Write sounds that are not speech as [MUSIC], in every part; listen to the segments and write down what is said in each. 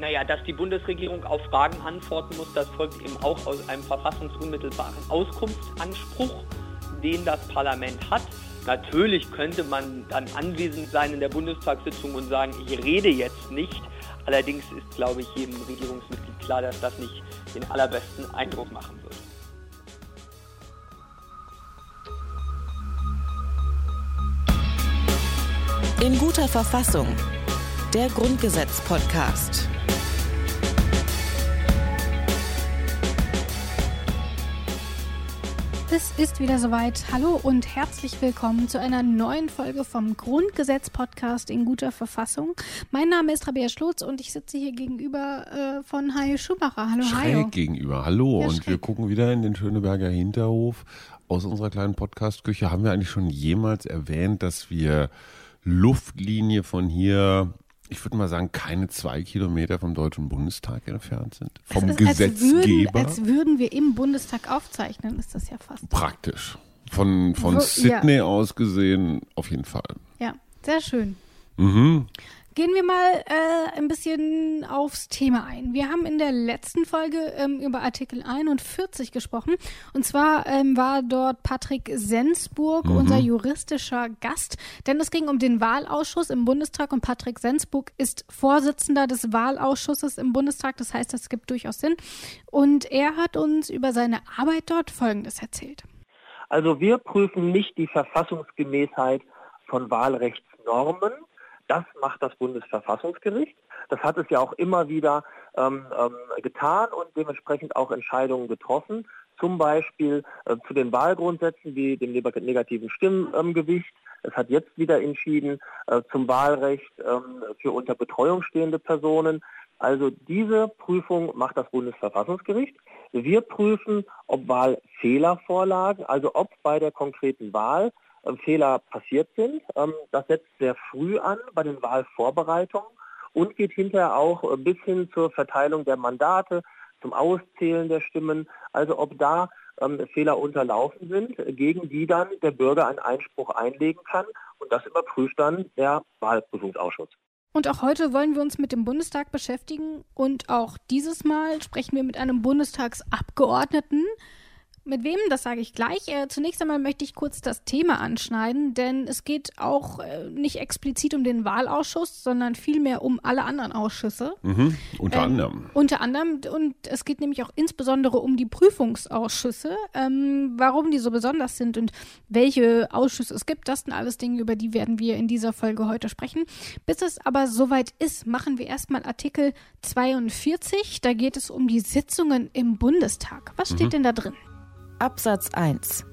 Naja, dass die Bundesregierung auf Fragen antworten muss, das folgt eben auch aus einem verfassungsunmittelbaren Auskunftsanspruch, den das Parlament hat. Natürlich könnte man dann anwesend sein in der Bundestagssitzung und sagen, ich rede jetzt nicht. Allerdings ist, glaube ich, jedem Regierungsmitglied klar, dass das nicht den allerbesten Eindruck machen würde. In guter Verfassung. Der Grundgesetz-Podcast. Es ist wieder soweit. Hallo und herzlich willkommen zu einer neuen Folge vom Grundgesetz-Podcast in guter Verfassung. Mein Name ist Rabea Schlotz und ich sitze hier gegenüber äh, von Hajo Schumacher. Hallo, Schräg Hajo. gegenüber. Hallo. Ja, und schräg. wir gucken wieder in den Schöneberger Hinterhof. Aus unserer kleinen Podcast-Küche haben wir eigentlich schon jemals erwähnt, dass wir Luftlinie von hier, ich würde mal sagen, keine zwei Kilometer vom Deutschen Bundestag entfernt sind. Vom ist, als Gesetzgeber. würden, als würden wir im Bundestag aufzeichnen, ist das ja fast. Praktisch. Von, von Wo- Sydney aus gesehen, auf jeden Fall. Ja, sehr schön. Mhm. Gehen wir mal äh, ein bisschen aufs Thema ein. Wir haben in der letzten Folge ähm, über Artikel 41 gesprochen. Und zwar ähm, war dort Patrick Sensburg unser juristischer Gast. Denn es ging um den Wahlausschuss im Bundestag und Patrick Sensburg ist Vorsitzender des Wahlausschusses im Bundestag. Das heißt, das gibt durchaus Sinn. Und er hat uns über seine Arbeit dort Folgendes erzählt. Also wir prüfen nicht die Verfassungsgemäßheit von Wahlrechtsnormen. Das macht das Bundesverfassungsgericht. Das hat es ja auch immer wieder ähm, ähm, getan und dementsprechend auch Entscheidungen getroffen. Zum Beispiel äh, zu den Wahlgrundsätzen wie dem neg- negativen Stimmgewicht. Es hat jetzt wieder entschieden äh, zum Wahlrecht ähm, für unter Betreuung stehende Personen. Also diese Prüfung macht das Bundesverfassungsgericht. Wir prüfen, ob Wahlfehler vorlagen, also ob bei der konkreten Wahl äh, Fehler passiert sind. Ähm, das setzt sehr früh an bei den Wahlvorbereitungen und geht hinterher auch äh, bis hin zur Verteilung der Mandate, zum Auszählen der Stimmen, also ob da ähm, Fehler unterlaufen sind, äh, gegen die dann der Bürger einen Einspruch einlegen kann und das überprüft dann der Wahlprüfungsausschuss. Und auch heute wollen wir uns mit dem Bundestag beschäftigen und auch dieses Mal sprechen wir mit einem Bundestagsabgeordneten. Mit wem, das sage ich gleich. Äh, zunächst einmal möchte ich kurz das Thema anschneiden, denn es geht auch äh, nicht explizit um den Wahlausschuss, sondern vielmehr um alle anderen Ausschüsse. Mhm. Unter Ähm, anderem. Unter anderem, und es geht nämlich auch insbesondere um die Prüfungsausschüsse, ähm, warum die so besonders sind und welche Ausschüsse es gibt. Das sind alles Dinge, über die werden wir in dieser Folge heute sprechen. Bis es aber soweit ist, machen wir erstmal Artikel 42. Da geht es um die Sitzungen im Bundestag. Was steht denn da drin? Absatz 1.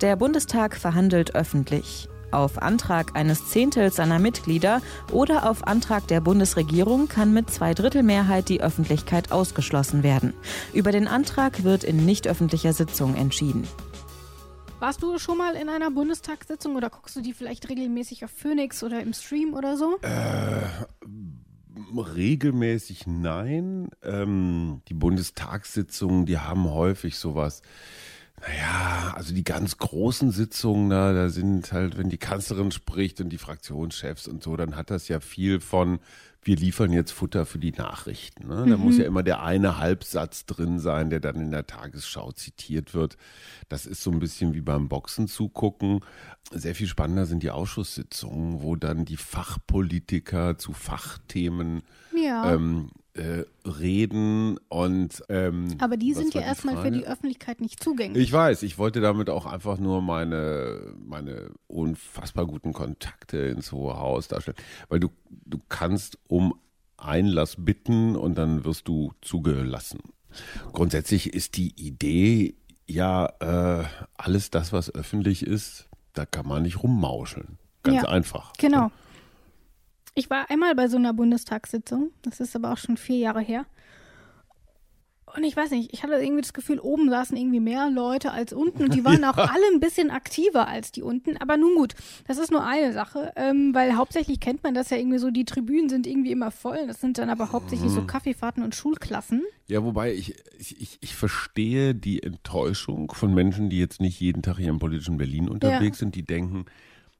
Der Bundestag verhandelt öffentlich. Auf Antrag eines Zehntels seiner Mitglieder oder auf Antrag der Bundesregierung kann mit Zweidrittelmehrheit die Öffentlichkeit ausgeschlossen werden. Über den Antrag wird in nicht öffentlicher Sitzung entschieden. Warst du schon mal in einer Bundestagssitzung oder guckst du die vielleicht regelmäßig auf Phoenix oder im Stream oder so? Regelmäßig nein. Ähm, die Bundestagssitzungen, die haben häufig sowas. Naja, also die ganz großen Sitzungen, da, da sind halt, wenn die Kanzlerin spricht und die Fraktionschefs und so, dann hat das ja viel von, wir liefern jetzt Futter für die Nachrichten. Ne? Da muss ja immer der eine Halbsatz drin sein, der dann in der Tagesschau zitiert wird. Das ist so ein bisschen wie beim Boxen zugucken. Sehr viel spannender sind die Ausschusssitzungen, wo dann die Fachpolitiker zu Fachthemen Ja. ähm, äh, reden und ähm, aber die sind ja die erstmal für Frage? die Öffentlichkeit nicht zugänglich. Ich weiß, ich wollte damit auch einfach nur meine, meine unfassbar guten Kontakte ins Hohe Haus darstellen. Weil du, du kannst um Einlass bitten und dann wirst du zugelassen. Grundsätzlich ist die Idee ja, äh, alles das, was öffentlich ist, da kann man nicht rummauscheln. Ganz Ja, einfach. Genau. Ich war einmal bei so einer Bundestagssitzung, das ist aber auch schon vier Jahre her. Und ich weiß nicht, ich hatte irgendwie das Gefühl, oben saßen irgendwie mehr Leute als unten und die waren [LAUGHS] auch alle ein bisschen aktiver als die unten. Aber nun gut, das ist nur eine Sache, ähm, weil hauptsächlich kennt man das ja irgendwie so, die Tribünen sind irgendwie immer voll. Das sind dann aber hauptsächlich so Kaffeefahrten und Schulklassen. Ja, wobei ich, ich, ich- ich verstehe die Enttäuschung von Menschen, die jetzt nicht jeden Tag hier im politischen Berlin unterwegs sind, die denken,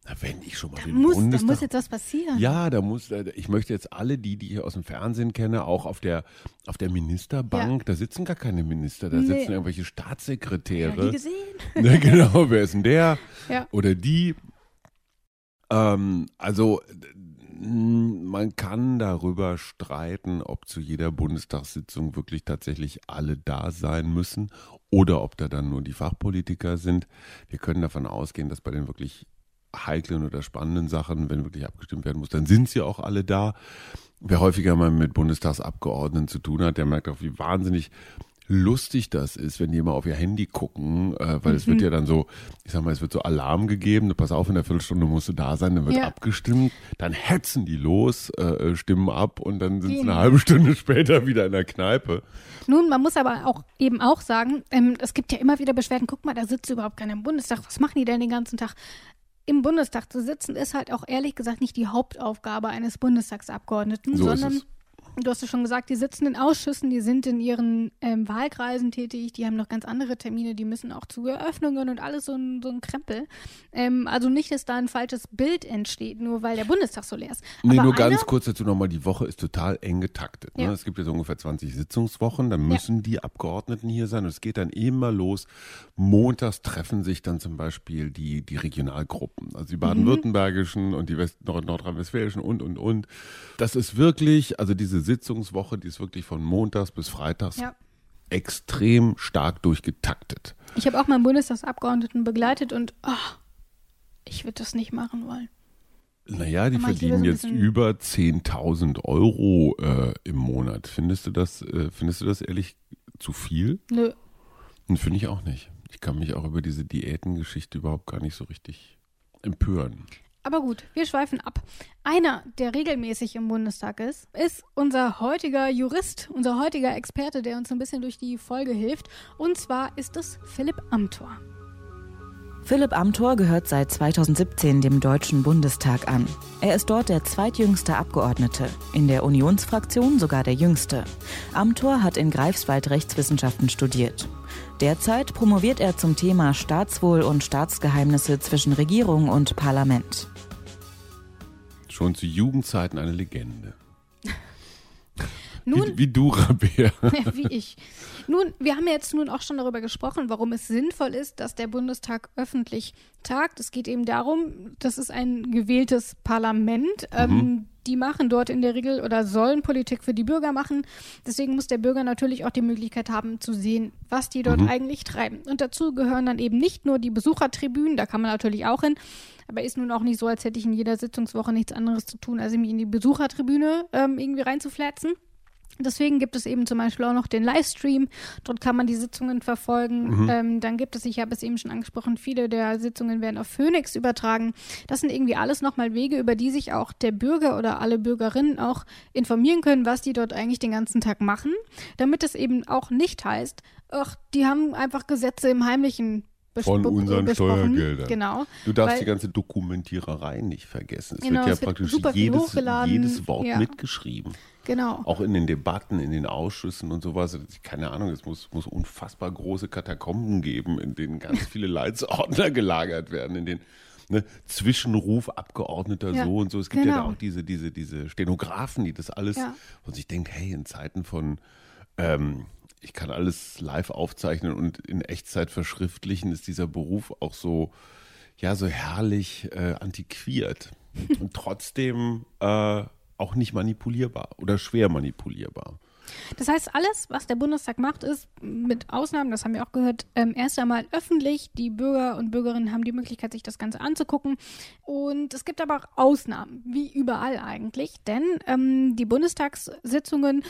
Na, wenn ich schon mal Da den muss, da Bundestag muss jetzt was passieren. Ja, da muss, äh, ich möchte jetzt alle, die, die ich aus dem Fernsehen kenne, auch auf der, auf der Ministerbank, da sitzen gar keine Minister, da Nee. sitzen irgendwelche Ja, die Staatssekretäre. gesehen. Ja, [LAUGHS] genau, wer ist denn der? Ja. Oder die? Ähm, also, man kann darüber streiten, ob zu jeder Bundestagssitzung wirklich tatsächlich alle da sein müssen oder ob da dann nur die Fachpolitiker sind. Wir können davon ausgehen, dass bei den wirklich heiklen oder spannenden Sachen, wenn wirklich abgestimmt werden muss, dann sind sie auch alle da. Wer häufiger mal mit Bundestagsabgeordneten zu tun hat, der merkt auch, wie wahnsinnig lustig das ist, wenn die immer auf ihr Handy gucken, äh, weil es wird ja dann so, ich sag mal, es wird so Alarm gegeben, pass auf, in der Viertelstunde musst du da sein, dann wird Ja. abgestimmt, dann hetzen die los, äh, stimmen ab und dann sind sie eine halbe Stunde [LAUGHS] später wieder in der Kneipe. Nun, man muss aber auch eben auch sagen, ähm, es gibt ja immer wieder Beschwerden, guck mal, da sitzt überhaupt keiner im Bundestag, was machen die denn den ganzen Tag? Im Bundestag zu sitzen ist halt auch ehrlich gesagt nicht die Hauptaufgabe eines Bundestagsabgeordneten, So sondern. Du hast es schon gesagt, die sitzen in Ausschüssen, die sind in ihren ähm, Wahlkreisen tätig, die haben noch ganz andere Termine, die müssen auch zu Eröffnungen und alles so ein, so ein Krempel. Ähm, also nicht, dass da ein falsches Bild entsteht, nur weil der Bundestag so leer ist. Nee, Aber nur ganz kurz dazu nochmal, die Woche ist total eng getaktet. Ne? Ja. Es gibt jetzt ungefähr 20 Sitzungswochen, dann müssen die Abgeordneten hier sein und es geht dann immer los. Montags treffen sich dann zum Beispiel die, die Regionalgruppen, also die baden-württembergischen und die West Nord nordrhein-westfälischen und, und, und. Das ist wirklich, also diese Sitzungswoche, die ist wirklich von montags bis freitags Ja. extrem stark durchgetaktet. Ich habe auch mal einen Bundestagsabgeordneten begleitet und oh, ich würde das nicht machen wollen. Naja, die verdienen jetzt über 10.000 Euro äh, im Monat. Findest du das, äh, findest du das ehrlich zu viel? Nö. Und finde ich auch nicht. Ich kann mich auch über diese Diätengeschichte überhaupt gar nicht so richtig empören. Aber gut, wir schweifen ab. Einer, der regelmäßig im Bundestag ist, ist unser heutiger Jurist, unser heutiger Experte, der uns ein bisschen durch die Folge hilft. Und zwar ist es Philipp Amthor. Philipp Amthor gehört seit 2017 dem Deutschen Bundestag an. Er ist dort der zweitjüngste Abgeordnete, in der Unionsfraktion sogar der jüngste. Amthor hat in Greifswald Rechtswissenschaften studiert. Derzeit promoviert er zum Thema Staatswohl und Staatsgeheimnisse zwischen Regierung und Parlament. Schon zu Jugendzeiten eine Legende. [LAUGHS] Nun, Wie, wie du, [LAUGHS] Rabea. [LAUGHS] wie ich. Nun, wir haben ja jetzt nun auch schon darüber gesprochen, warum es sinnvoll ist, dass der Bundestag öffentlich tagt. Es geht eben darum, das ist ein gewähltes Parlament. Ähm, die machen dort in der Regel oder sollen Politik für die Bürger machen. Deswegen muss der Bürger natürlich auch die Möglichkeit haben zu sehen, was die dort eigentlich treiben. Und dazu gehören dann eben nicht nur die Besuchertribünen, da kann man natürlich auch hin. Aber ist nun auch nicht so, als hätte ich in jeder Sitzungswoche nichts anderes zu tun, als mich in die Besuchertribüne ähm, irgendwie reinzuflätzen. Deswegen gibt es eben zum Beispiel auch noch den Livestream. Dort kann man die Sitzungen verfolgen. Ähm, dann gibt es, ich habe es eben schon angesprochen, viele der Sitzungen werden auf Phoenix übertragen. Das sind irgendwie alles nochmal Wege, über die sich auch der Bürger oder alle Bürgerinnen auch informieren können, was die dort eigentlich den ganzen Tag machen. Damit es eben auch nicht heißt, ach, die haben einfach Gesetze im Heimlichen Von unseren. Steuergeldern. Genau. Du darfst Weil- die ganze Dokumentiererei nicht vergessen. Es Genau, wird ja es wird praktisch viel jedes, jedes Wort Ja. mitgeschrieben. Genau. Auch in den Debatten, in den Ausschüssen und sowas. Keine Ahnung, es muss, muss unfassbar große Katakomben geben, in denen ganz viele [LAUGHS] Leitsordner gelagert werden, in denen ne, Zwischenruf Abgeordneter Ja, so und so. Es gibt ja genau. da auch diese, diese, diese Stenografen, die das alles, Ja. und ich denke, hey, in Zeiten von ähm, ich kann alles live aufzeichnen und in Echtzeit verschriftlichen, ist dieser Beruf auch so, ja, so herrlich äh, antiquiert [LAUGHS] und trotzdem äh, auch nicht manipulierbar oder schwer manipulierbar. Das heißt, alles, was der Bundestag macht, ist mit Ausnahmen, das haben wir auch gehört, ähm, erst einmal öffentlich. Die Bürger und Bürgerinnen haben die Möglichkeit, sich das Ganze anzugucken. Und es gibt aber auch Ausnahmen, wie überall eigentlich, denn ähm, die Bundestagssitzungen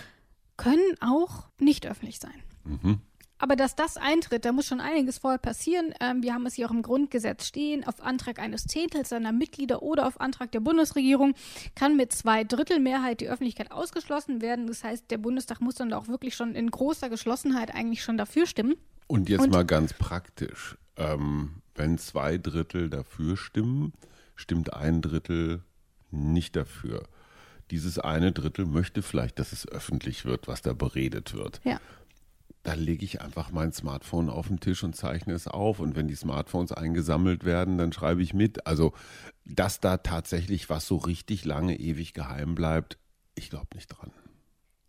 können auch nicht öffentlich sein. Aber dass das eintritt, da muss schon einiges vorher passieren. Ähm, wir haben es hier auch im Grundgesetz stehen. Auf Antrag eines Zehntels seiner Mitglieder oder auf Antrag der Bundesregierung kann mit zwei Drittel Mehrheit die Öffentlichkeit ausgeschlossen werden. Das heißt, der Bundestag muss dann auch wirklich schon in großer Geschlossenheit eigentlich schon dafür stimmen. Und jetzt Und- mal ganz praktisch. Ähm, wenn zwei Drittel dafür stimmen, stimmt ein Drittel nicht dafür. Dieses eine Drittel möchte vielleicht, dass es öffentlich wird, was da beredet wird. Ja. dann lege ich einfach mein Smartphone auf den Tisch und zeichne es auf. Und wenn die Smartphones eingesammelt werden, dann schreibe ich mit. Also, dass da tatsächlich was so richtig lange, ewig geheim bleibt, ich glaube nicht dran.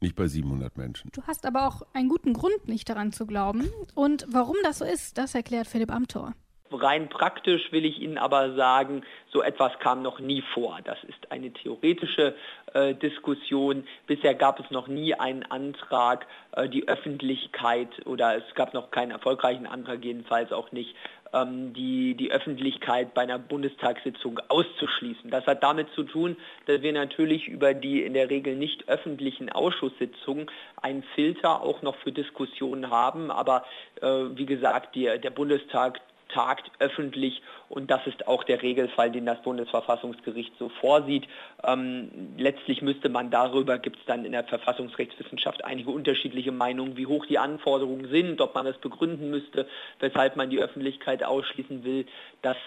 Nicht bei 700 Menschen. Du hast aber auch einen guten Grund, nicht daran zu glauben. Und warum das so ist, das erklärt Philipp Amthor. Rein praktisch will ich Ihnen aber sagen, so etwas kam noch nie vor. Das ist eine theoretische äh, Diskussion. Bisher gab es noch nie einen Antrag, äh, die Öffentlichkeit oder es gab noch keinen erfolgreichen Antrag, jedenfalls auch nicht, ähm, die, die Öffentlichkeit bei einer Bundestagssitzung auszuschließen. Das hat damit zu tun, dass wir natürlich über die in der Regel nicht öffentlichen Ausschusssitzungen einen Filter auch noch für Diskussionen haben. Aber äh, wie gesagt, die, der Bundestag tagt öffentlich und das ist auch der Regelfall, den das Bundesverfassungsgericht so vorsieht. Ähm, letztlich müsste man darüber, gibt es dann in der Verfassungsrechtswissenschaft einige unterschiedliche Meinungen, wie hoch die Anforderungen sind, ob man das begründen müsste, weshalb man die Öffentlichkeit ausschließen will. Das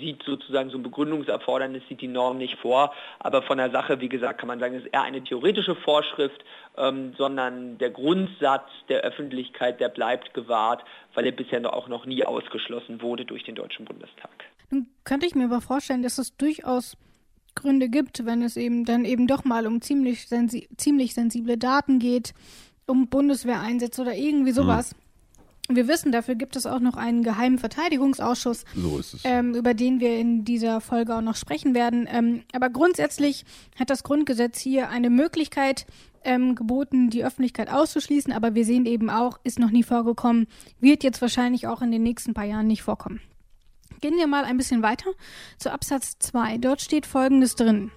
sieht sozusagen so ein Begründungserfordernis, sieht die Norm nicht vor. Aber von der Sache, wie gesagt, kann man sagen, es ist eher eine theoretische Vorschrift, ähm, sondern der Grundsatz der Öffentlichkeit, der bleibt gewahrt, weil er bisher auch noch nie ausgeschlossen wurde durch den Deutschen Bundestag. Nun könnte ich mir aber vorstellen, dass es durchaus Gründe gibt, wenn es eben dann eben doch mal um ziemlich, sensi ziemlich sensible Daten geht, um Bundeswehreinsätze oder irgendwie sowas. Mhm. Wir wissen, dafür gibt es auch noch einen geheimen Verteidigungsausschuss, so ähm, über den wir in dieser Folge auch noch sprechen werden. Ähm, aber grundsätzlich hat das Grundgesetz hier eine Möglichkeit ähm, geboten, die Öffentlichkeit auszuschließen. Aber wir sehen eben auch, ist noch nie vorgekommen, wird jetzt wahrscheinlich auch in den nächsten paar Jahren nicht vorkommen. Gehen wir mal ein bisschen weiter zu Absatz 2. Dort steht Folgendes drin.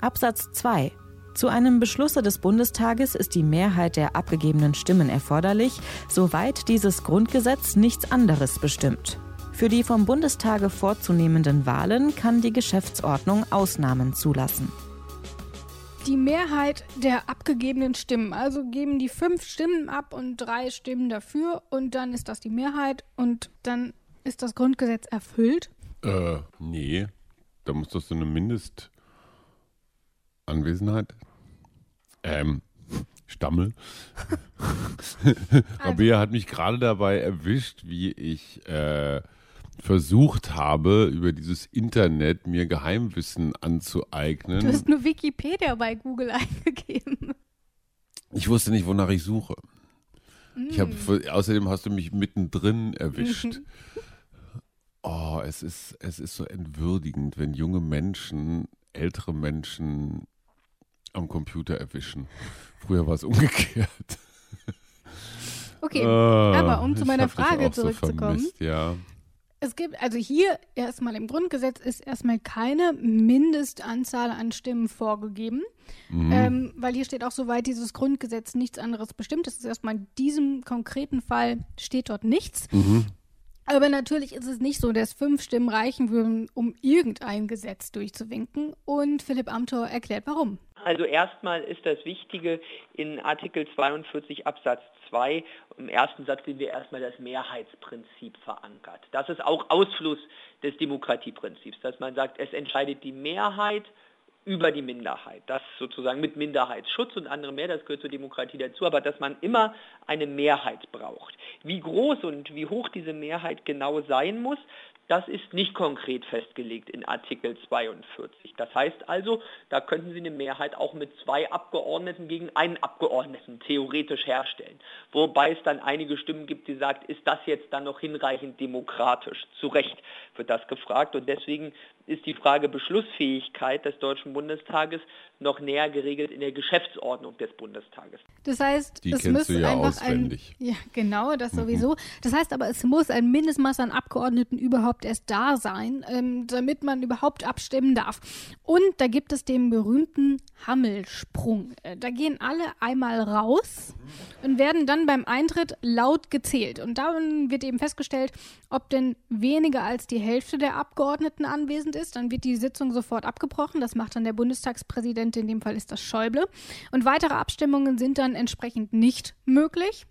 Absatz 2. Zu einem Beschlusse des Bundestages ist die Mehrheit der abgegebenen Stimmen erforderlich, soweit dieses Grundgesetz nichts anderes bestimmt. Für die vom Bundestage vorzunehmenden Wahlen kann die Geschäftsordnung Ausnahmen zulassen. Die Mehrheit der abgegebenen Stimmen, also geben die fünf Stimmen ab und drei Stimmen dafür und dann ist das die Mehrheit und dann ist das Grundgesetz erfüllt? Äh, nee. Da muss doch so eine Mindestanwesenheit. Ähm, Stammel. [LAUGHS] also. Rabea hat mich gerade dabei erwischt, wie ich äh, versucht habe, über dieses Internet mir Geheimwissen anzueignen. Du hast nur Wikipedia bei Google [LAUGHS] eingegeben. Ich wusste nicht, wonach ich suche. Mm. Ich hab, außerdem hast du mich mittendrin erwischt. Oh, es ist, es ist so entwürdigend, wenn junge Menschen ältere Menschen am Computer erwischen. Früher war es umgekehrt. Okay, oh, aber um zu meiner Frage zurückzukommen. So ja. Es gibt, also hier erstmal im Grundgesetz ist erstmal keine Mindestanzahl an Stimmen vorgegeben, mhm. ähm, weil hier steht auch, soweit dieses Grundgesetz nichts anderes bestimmt. Das ist erstmal in diesem konkreten Fall steht dort nichts. Mhm. Aber natürlich ist es nicht so, dass fünf Stimmen reichen würden, um irgendein Gesetz durchzuwinken. Und Philipp Amthor erklärt, warum. Also erstmal ist das Wichtige in Artikel 42 Absatz 2, im ersten Satz sehen wir erstmal das Mehrheitsprinzip verankert. Das ist auch Ausfluss des Demokratieprinzips, dass man sagt, es entscheidet die Mehrheit über die Minderheit. Das sozusagen mit Minderheitsschutz und andere mehr, das gehört zur Demokratie dazu, aber dass man immer eine Mehrheit braucht. Wie groß und wie hoch diese Mehrheit genau sein muss, das ist nicht konkret festgelegt in Artikel 42. Das heißt also, da könnten Sie eine Mehrheit auch mit zwei Abgeordneten gegen einen Abgeordneten theoretisch herstellen. Wobei es dann einige Stimmen gibt, die sagen, ist das jetzt dann noch hinreichend demokratisch? Zu Recht wird das gefragt und deswegen ist die Frage Beschlussfähigkeit des Deutschen Bundestages noch näher geregelt in der Geschäftsordnung des Bundestages. Das heißt, die es muss ja einfach auswendig. ein ja genau das mhm. sowieso. Das heißt aber, es muss ein Mindestmaß an Abgeordneten überhaupt erst da sein, ähm, damit man überhaupt abstimmen darf. Und da gibt es den berühmten Hammelsprung. Äh, da gehen alle einmal raus und werden dann beim Eintritt laut gezählt. Und dann wird eben festgestellt, ob denn weniger als die Hälfte der Abgeordneten anwesend ist. Dann wird die Sitzung sofort abgebrochen. Das macht dann der Bundestagspräsident, in dem Fall ist das Schäuble. Und weitere Abstimmungen sind dann entsprechend nicht möglich.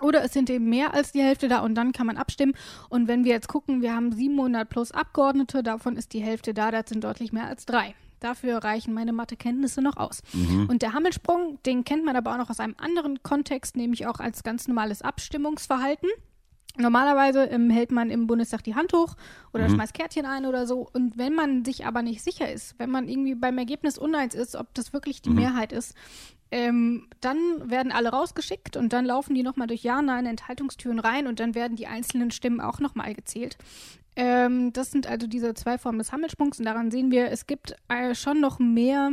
Oder es sind eben mehr als die Hälfte da und dann kann man abstimmen. Und wenn wir jetzt gucken, wir haben 700 plus Abgeordnete, davon ist die Hälfte da, das sind deutlich mehr als drei. Dafür reichen meine Mathekenntnisse noch aus. Und der Hammelsprung, den kennt man aber auch noch aus einem anderen Kontext, nämlich auch als ganz normales Abstimmungsverhalten. Normalerweise ähm, hält man im Bundestag die Hand hoch oder schmeißt Kärtchen ein oder so. Und wenn man sich aber nicht sicher ist, wenn man irgendwie beim Ergebnis uneins ist, ob das wirklich die Mehrheit ist, ähm, dann werden alle rausgeschickt und dann laufen die nochmal durch Ja, Nein, Enthaltungstüren rein und dann werden die einzelnen Stimmen auch nochmal gezählt. Ähm, das sind also diese zwei Formen des Hammelsprungs und daran sehen wir, es gibt äh, schon noch mehr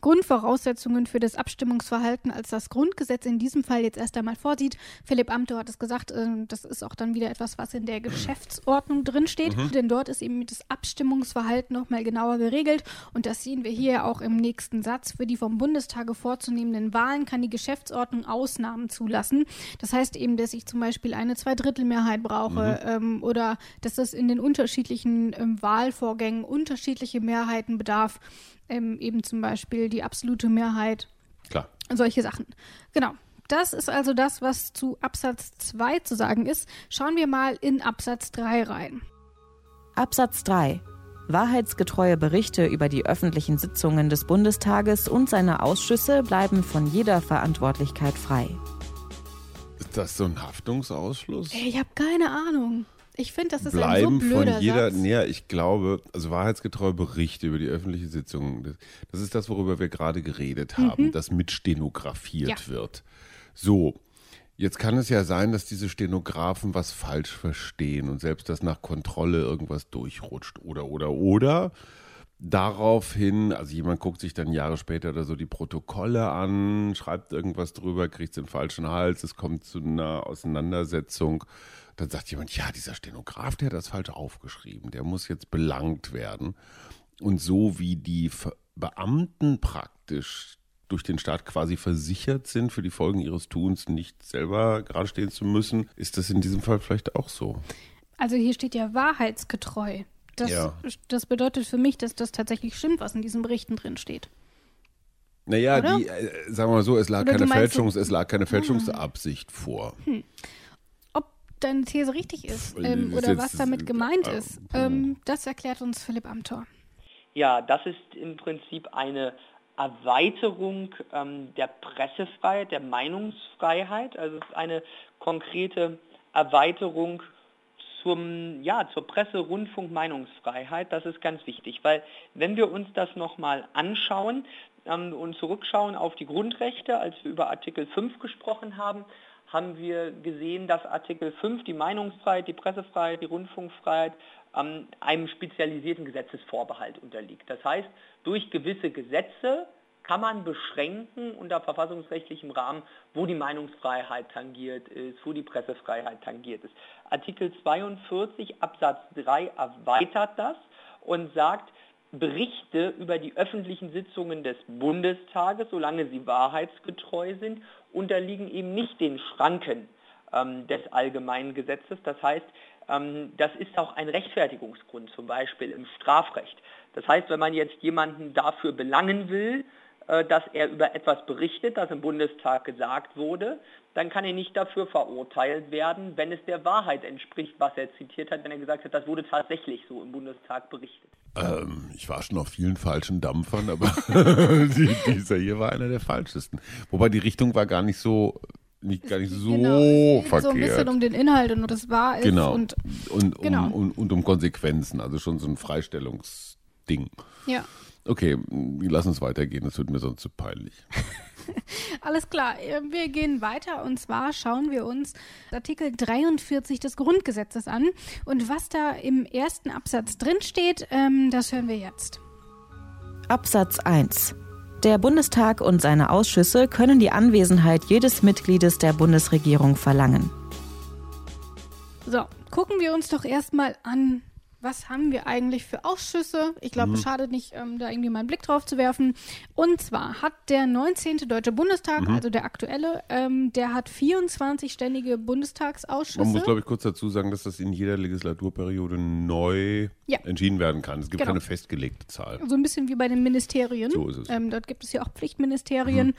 Grundvoraussetzungen für das Abstimmungsverhalten, als das Grundgesetz in diesem Fall jetzt erst einmal vorsieht. Philipp Amthor hat es gesagt, äh, das ist auch dann wieder etwas, was in der Geschäftsordnung drinsteht, denn dort ist eben das Abstimmungsverhalten nochmal genauer geregelt und das sehen wir hier auch im nächsten Satz. Für die vom Bundestage vorzunehmenden Wahlen kann die Geschäftsordnung Ausnahmen zulassen. Das heißt eben, dass ich zum Beispiel eine Zweidrittelmehrheit brauche ähm, oder dass es in den unterschiedlichen ähm, Wahlvorgängen unterschiedliche Mehrheiten bedarf ähm, eben zum Beispiel die absolute Mehrheit, Klar. solche Sachen. Genau. Das ist also das, was zu Absatz 2 zu sagen ist. Schauen wir mal in Absatz 3 rein. Absatz 3. Wahrheitsgetreue Berichte über die öffentlichen Sitzungen des Bundestages und seine Ausschüsse bleiben von jeder Verantwortlichkeit frei. Ist das so ein Haftungsausschluss? Ey, ich habe keine Ahnung. Ich finde, das ist Bleiben ein so blöder von jeder, Satz. näher, ich glaube, also wahrheitsgetreue Berichte über die öffentliche Sitzung, das, das ist das, worüber wir gerade geredet haben, das mitstenografiert Mhm. Ja. wird. So, jetzt kann es ja sein, dass diese Stenografen was falsch verstehen und selbst das nach Kontrolle irgendwas durchrutscht oder, oder, oder. Daraufhin, also jemand guckt sich dann Jahre später oder so die Protokolle an, schreibt irgendwas drüber, kriegt den falschen Hals, es kommt zu einer Auseinandersetzung. Dann sagt jemand, ja, dieser Stenograf, der hat das falsch aufgeschrieben, der muss jetzt belangt werden. Und so wie die Beamten praktisch durch den Staat quasi versichert sind, für die Folgen ihres Tuns nicht selber gerade stehen zu müssen, ist das in diesem Fall vielleicht auch so. Also hier steht ja wahrheitsgetreu. Das, Ja. das bedeutet für mich, dass das tatsächlich stimmt, was in diesen Berichten drin steht. Naja, Oder? die, äh, sagen wir mal so, es lag Oder keine Fälschungs, Ah. es lag keine Fälschungsabsicht vor. Ob deine These richtig ist Pff, ähm, ist oder was damit gemeint äh, ist, ähm, das erklärt uns Philipp Amthor. Ja, das ist im Prinzip eine Erweiterung ähm, der Pressefreiheit, der Meinungsfreiheit. Also es ist eine konkrete Erweiterung zum, ja, zur Presse, Rundfunk, Meinungsfreiheit. Das ist ganz wichtig, weil wenn wir uns das nochmal anschauen ähm, und zurückschauen auf die Grundrechte, als wir über Artikel 5 gesprochen haben, haben wir gesehen, dass Artikel 5, die Meinungsfreiheit, die Pressefreiheit, die Rundfunkfreiheit, ähm, einem spezialisierten Gesetzesvorbehalt unterliegt. Das heißt, durch gewisse Gesetze kann man beschränken unter verfassungsrechtlichem Rahmen, wo die Meinungsfreiheit tangiert ist, wo die Pressefreiheit tangiert ist. Artikel 42 Absatz 3 erweitert das und sagt, Berichte über die öffentlichen Sitzungen des Bundestages, solange sie wahrheitsgetreu sind, unterliegen eben nicht den Schranken ähm, des allgemeinen Gesetzes. Das heißt, ähm, das ist auch ein Rechtfertigungsgrund, zum Beispiel im Strafrecht. Das heißt, wenn man jetzt jemanden dafür belangen will, dass er über etwas berichtet, das im Bundestag gesagt wurde, dann kann er nicht dafür verurteilt werden, wenn es der Wahrheit entspricht, was er zitiert hat, wenn er gesagt hat, das wurde tatsächlich so im Bundestag berichtet. Ähm, ich war schon auf vielen falschen Dampfern, aber [LAUGHS] die, dieser hier war einer der falschesten. Wobei die Richtung war gar nicht so, nicht gar nicht so Genau, es geht verkehrt. so ein bisschen um den Inhalt und das wahr ist. genau. Und und, um, genau. und, und um Konsequenzen, also schon so ein Freistellungsding. ja, Okay, lass uns weitergehen, das wird mir sonst zu peinlich. [LAUGHS] alles klar. Äh, Wir gehen weiter und zwar schauen wir uns Artikel 43 des Grundgesetzes an. Und was da im ersten Absatz drin steht, ähm, das hören wir jetzt. Absatz 1. Der Bundestag und seine Ausschüsse können die Anwesenheit jedes Mitgliedes der Bundesregierung verlangen. So, gucken wir uns doch erstmal an, was haben wir eigentlich für Ausschüsse? Ich glaube, es schadet nicht, ähm, da irgendwie mal einen Blick drauf zu werfen. Und zwar hat der 19. Deutsche Bundestag, also der aktuelle, ähm, der hat 24 ständige Bundestagsausschüsse. Man muss, glaube ich, kurz dazu sagen, dass das in jeder Legislaturperiode neu Ja. entschieden werden kann. Es gibt Genau. keine festgelegte Zahl. so ein bisschen wie bei den Ministerien. So ist es. Ähm, dort gibt es ja auch Pflichtministerien.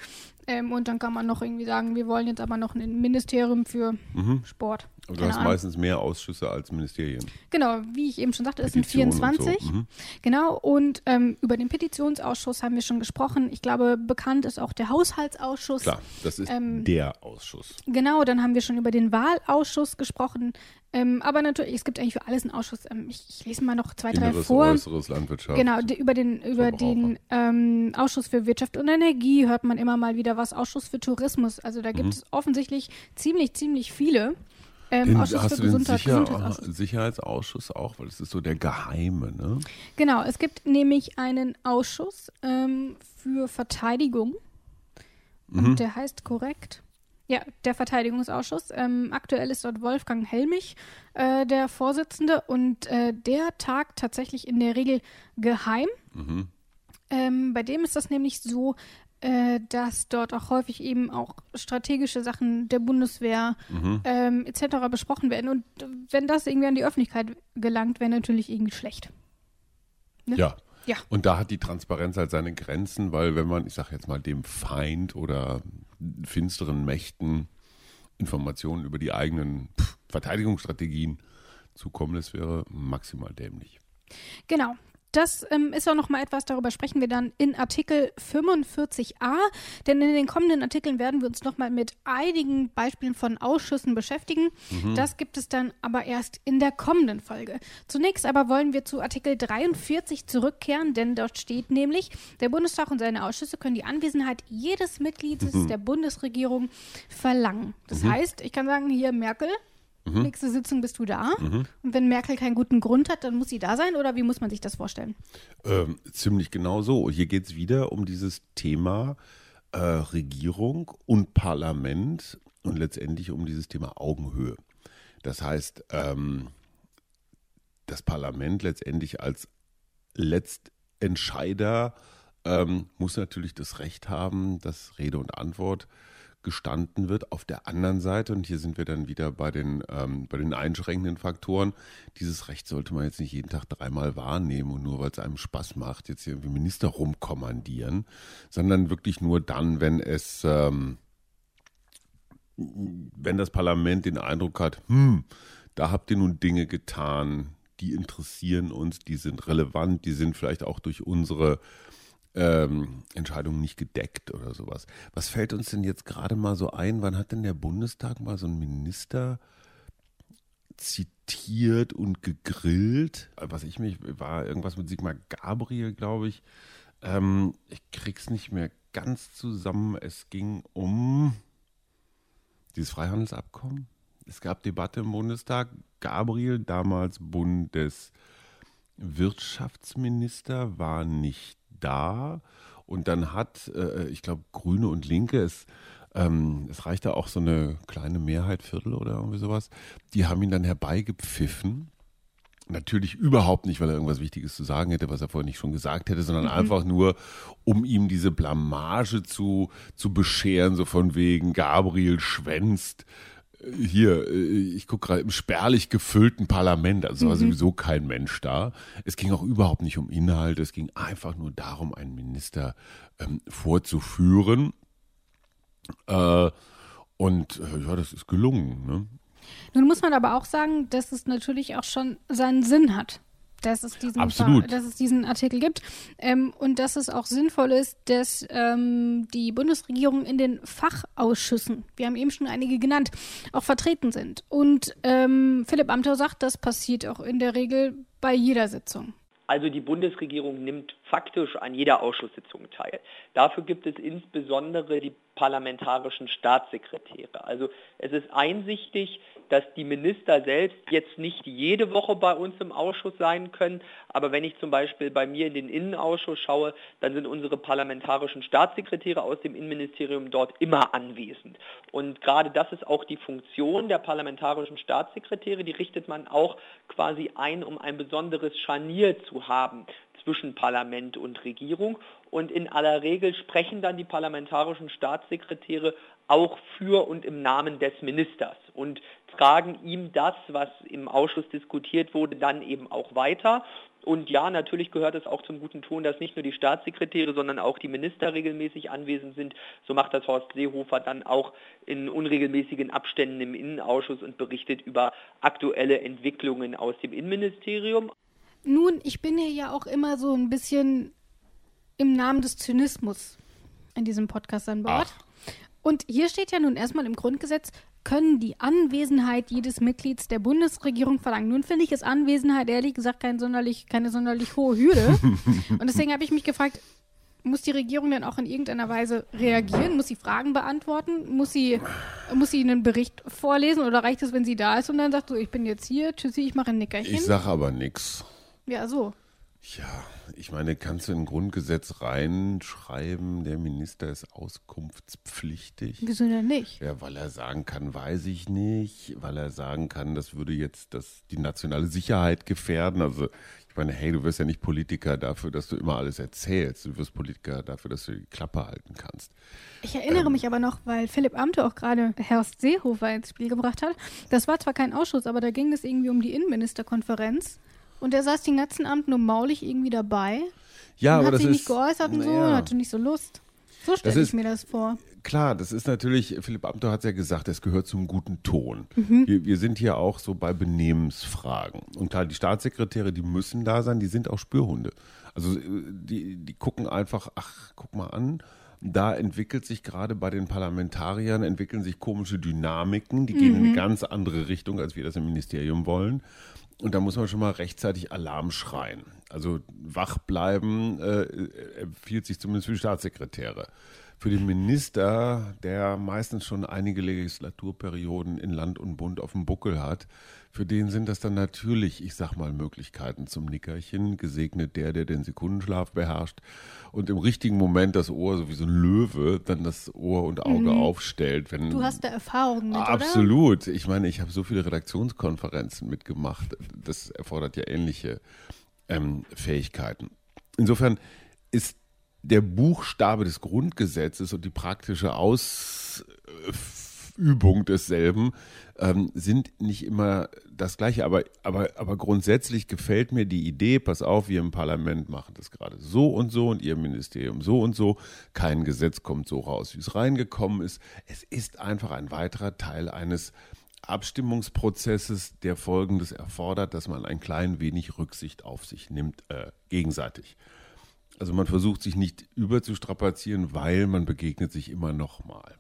Ähm, und dann kann man noch irgendwie sagen, wir wollen jetzt aber noch ein Ministerium für Mhm. Sport. Aber du hast meistens mehr Ausschüsse als Ministerien. Genau, wie ich eben schon sagte, es sind Petitionen und 24. So. Mhm. Genau, und ähm, über den Petitionsausschuss haben wir schon gesprochen. Ich glaube, bekannt ist auch der Haushaltsausschuss. Klar, das ist Ähm, der Ausschuss. Genau, dann haben wir schon über den Wahlausschuss gesprochen. Ähm, aber natürlich, es gibt eigentlich für alles einen Ausschuss. Ähm, ich, ich lese mal noch zwei, drei Inneres, vor. äußeres, Landwirtschaft. Genau, die, über den, über den ähm, Ausschuss für Wirtschaft und Energie hört man immer mal wieder was. Ausschuss für Tourismus. Also da gibt Mhm. es offensichtlich ziemlich, ziemlich viele. Ähm, Den, Ausschuss hast für du den Gesundheit, Sicher Gesundheitsausschuss. Sicherheitsausschuss auch? Weil das ist so der geheime, ne? Genau, es gibt nämlich einen Ausschuss ähm, für Verteidigung. Mhm. Und der heißt korrekt. Ja, der Verteidigungsausschuss. Ähm, aktuell ist dort Wolfgang Helmich äh, der Vorsitzende und äh, der tagt tatsächlich in der Regel geheim. Mhm. Ähm, bei dem ist das nämlich so, äh, dass dort auch häufig eben auch strategische Sachen der Bundeswehr Mhm. ähm, etc. besprochen werden. Und wenn das irgendwie an die Öffentlichkeit gelangt, wäre natürlich irgendwie schlecht. Ne? Ja. Ja. Und da hat die Transparenz halt seine Grenzen, weil wenn man, ich sag jetzt mal, dem Feind oder finsteren Mächten Informationen über die eigenen Verteidigungsstrategien zukommen lässt, wäre maximal dämlich. Genau. Das ähm, ist auch noch mal etwas, darüber sprechen wir dann in Artikel 45a, denn in den kommenden Artikeln werden wir uns noch mal mit einigen Beispielen von Ausschüssen beschäftigen. Das gibt es dann aber erst in der kommenden Folge. Zunächst aber wollen wir zu Artikel 43 zurückkehren, denn dort steht nämlich, der Bundestag und seine Ausschüsse können die Anwesenheit jedes Mitgliedes der Bundesregierung verlangen. Das heißt, ich kann sagen, hier Merkel, nächste Sitzung bist du da. Und wenn Merkel keinen guten Grund hat, dann muss sie da sein oder wie muss man sich das vorstellen? Ähm, ziemlich genau so. Hier geht es wieder um dieses Thema äh, Regierung und Parlament und letztendlich um dieses Thema Augenhöhe. Das heißt, ähm, das Parlament letztendlich als Letztentscheider ähm, muss natürlich das Recht haben, dass Rede und Antwort gestanden wird. Auf der anderen Seite, und hier sind wir dann wieder bei den, ähm, bei den einschränkenden Faktoren, dieses Recht sollte man jetzt nicht jeden Tag dreimal wahrnehmen und nur weil es einem Spaß macht, jetzt hier irgendwie Minister rumkommandieren, sondern wirklich nur dann, wenn es, ähm, wenn das Parlament den Eindruck hat, hm, da habt ihr nun Dinge getan, die interessieren uns, die sind relevant, die sind vielleicht auch durch unsere ähm, Entscheidungen nicht gedeckt oder sowas. Was fällt uns denn jetzt gerade mal so ein? Wann hat denn der Bundestag mal so einen Minister zitiert und gegrillt? Was ich mich, war irgendwas mit Sigmar Gabriel, glaube ich. Ähm, ich krieg's nicht mehr ganz zusammen. Es ging um dieses Freihandelsabkommen. Es gab Debatte im Bundestag. Gabriel, damals Bundeswirtschaftsminister, war nicht da. Und dann hat, äh, ich glaube, Grüne und Linke, es, ähm, es reichte auch so eine kleine Mehrheit, Viertel oder irgendwie sowas, die haben ihn dann herbeigepfiffen. Natürlich überhaupt nicht, weil er irgendwas Wichtiges zu sagen hätte, was er vorher nicht schon gesagt hätte, sondern einfach nur, um ihm diese Blamage zu, zu bescheren, so von wegen Gabriel schwänzt. Hier, äh, ich gucke gerade im spärlich gefüllten Parlament, also war sowieso kein Mensch da. Es ging auch überhaupt nicht um Inhalt, es ging einfach nur darum, einen Minister ähm, vorzuführen. Äh, und äh, ja, das ist gelungen. Ne? Nun muss man aber auch sagen, dass es natürlich auch schon seinen Sinn hat, dass es diesen, Absolut. dass es diesen Artikel gibt ähm, und dass es auch sinnvoll ist, dass ähm, die Bundesregierung in den Fachausschüssen, wir haben eben schon einige genannt, auch vertreten sind. Und ähm, Philipp Amthor sagt, das passiert auch in der Regel bei jeder Sitzung. Also die Bundesregierung nimmt faktisch an jeder Ausschusssitzung teil. Dafür gibt es insbesondere die parlamentarischen Staatssekretäre. Also es ist einsichtig, dass die Minister selbst jetzt nicht jede Woche bei uns im Ausschuss sein können, aber wenn ich zum Beispiel bei mir in den Innenausschuss schaue, dann sind unsere parlamentarischen Staatssekretäre aus dem Innenministerium dort immer anwesend. Und gerade das ist auch die Funktion der parlamentarischen Staatssekretäre, die richtet man auch quasi ein, um ein besonderes Scharnier zu haben zwischen Parlament und Regierung. Und in aller Regel sprechen dann die parlamentarischen Staatssekretäre auch für und im Namen des Ministers und tragen ihm das, was im Ausschuss diskutiert wurde, dann eben auch weiter. Und ja, natürlich gehört es auch zum guten Ton, dass nicht nur die Staatssekretäre, sondern auch die Minister regelmäßig anwesend sind. So macht das Horst Seehofer dann auch in unregelmäßigen Abständen im Innenausschuss und berichtet über aktuelle Entwicklungen aus dem Innenministerium. Nun, ich bin hier ja auch immer so ein bisschen im Namen des Zynismus in diesem Podcast an Bord. Ach. Und hier steht ja nun erstmal im Grundgesetz, können die Anwesenheit jedes Mitglieds der Bundesregierung verlangen. Nun finde ich es Anwesenheit ehrlich gesagt kein sonderlich, keine sonderlich hohe Hürde. [LAUGHS] Und deswegen habe ich mich gefragt, muss die Regierung denn auch in irgendeiner Weise reagieren? Muss sie Fragen beantworten? Muss sie, muss sie einen Bericht vorlesen oder reicht es, wenn sie da ist und dann sagt so, ich bin jetzt hier, tschüssi, ich mache ein Nickerchen? Ich sage aber nichts. Ja, so. Ja, ich meine, kannst du in ein Grundgesetz reinschreiben, der Minister ist auskunftspflichtig? Wieso denn nicht? Ja, weil er sagen kann, weiß ich nicht, weil er sagen kann, das würde jetzt das, die nationale Sicherheit gefährden. Also ich meine, hey, du wirst ja nicht Politiker dafür, dass du immer alles erzählst. Du wirst Politiker dafür, dass du die Klappe halten kannst. Ich erinnere ähm, mich aber noch, weil Philipp Amte auch gerade Horst Seehofer ins Spiel gebracht hat. Das war zwar kein Ausschuss, aber da ging es irgendwie um die Innenministerkonferenz. Und er saß den ganzen Abend nur maulig irgendwie dabei. Ja, aber hat das sich ist, nicht geäußert und so, ja. hatte nicht so Lust. So stelle ich mir das vor. Klar, das ist natürlich, Philipp Amthor hat es ja gesagt, es gehört zum guten Ton. Mhm. Wir, wir, sind hier auch so bei Benehmensfragen. Und klar, die Staatssekretäre, die müssen da sein, die sind auch Spürhunde. Also äh, die, die gucken einfach, ach, guck mal an, da entwickelt sich gerade bei den Parlamentariern, entwickeln sich komische Dynamiken, die gehen in eine mhm. ganz andere Richtung, als wir das im Ministerium wollen. Und da muss man schon mal rechtzeitig Alarm schreien. Also wach bleiben äh, empfiehlt sich zumindest für die Staatssekretäre. Für den Minister, der meistens schon einige Legislaturperioden in Land und Bund auf dem Buckel hat, für den sind das dann natürlich, ich sag mal, Möglichkeiten zum Nickerchen. Gesegnet der, der den Sekundenschlaf beherrscht und im richtigen Moment das Ohr, so wie so ein Löwe, dann das Ohr und Auge mhm. aufstellt. Wenn, du hast da Erfahrung mit, Absolut. Oder? Ich meine, ich habe so viele Redaktionskonferenzen mitgemacht. Das erfordert ja ähnliche ähm, Fähigkeiten. Insofern ist der Buchstabe des Grundgesetzes und die praktische Aus Übung desselben ähm, sind nicht immer das Gleiche. Aber, aber, aber grundsätzlich gefällt mir die Idee, pass auf, wir im Parlament machen das gerade so und so und ihr Ministerium so und so. Kein Gesetz kommt so raus, wie es reingekommen ist. Es ist einfach ein weiterer Teil eines Abstimmungsprozesses, der Folgendes erfordert, dass man ein klein wenig Rücksicht auf sich nimmt, äh, gegenseitig. Also man versucht sich nicht überzustrapazieren, weil man begegnet sich immer noch mal.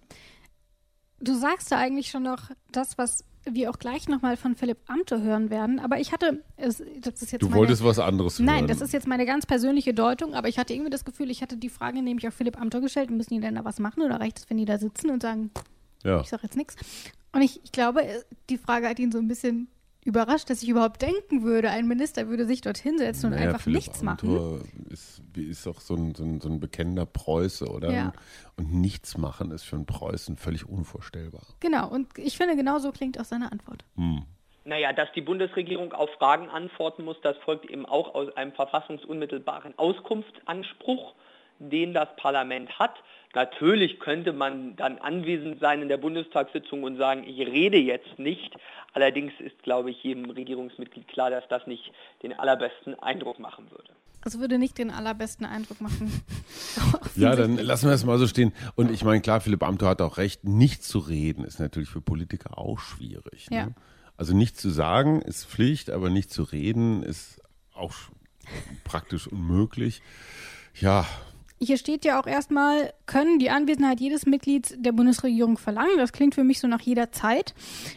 Du sagst da eigentlich schon noch das, was wir auch gleich nochmal von Philipp Amte hören werden. Aber ich hatte, das ist jetzt Du meine, wolltest was anderes hören. Nein, das ist jetzt meine ganz persönliche Deutung, aber ich hatte irgendwie das Gefühl, ich hatte die Frage nämlich auf Philipp Amte gestellt, müssen die denn da was machen oder reicht es, wenn die da sitzen und sagen, ja. ich sage jetzt nichts. Und ich, ich glaube, die Frage hat ihn so ein bisschen überrascht, dass ich überhaupt denken würde, ein Minister würde sich dort hinsetzen naja, und einfach Philipp nichts Amthor machen. Ist, ist auch so ein, so ein, so ein bekennender Preuße, oder? Ja. Und nichts machen ist für einen Preußen völlig unvorstellbar. Genau, und ich finde, genau so klingt auch seine Antwort. Hm. Naja, dass die Bundesregierung auf Fragen antworten muss, das folgt eben auch aus einem verfassungsunmittelbaren Auskunftsanspruch den das Parlament hat. Natürlich könnte man dann anwesend sein in der Bundestagssitzung und sagen, ich rede jetzt nicht. Allerdings ist, glaube ich, jedem Regierungsmitglied klar, dass das nicht den allerbesten Eindruck machen würde. Es würde nicht den allerbesten Eindruck machen. [LAUGHS] ja, dann lassen wir es mal so stehen. Und ich meine, klar, Philipp Amthor hat auch recht, nicht zu reden ist natürlich für Politiker auch schwierig. Ne? Ja. Also nichts zu sagen ist Pflicht, aber nicht zu reden ist auch praktisch unmöglich. Ja, hier steht ja auch erstmal, können die Anwesenheit jedes Mitglieds der Bundesregierung verlangen. Das klingt für mich so nach jeder Zeit.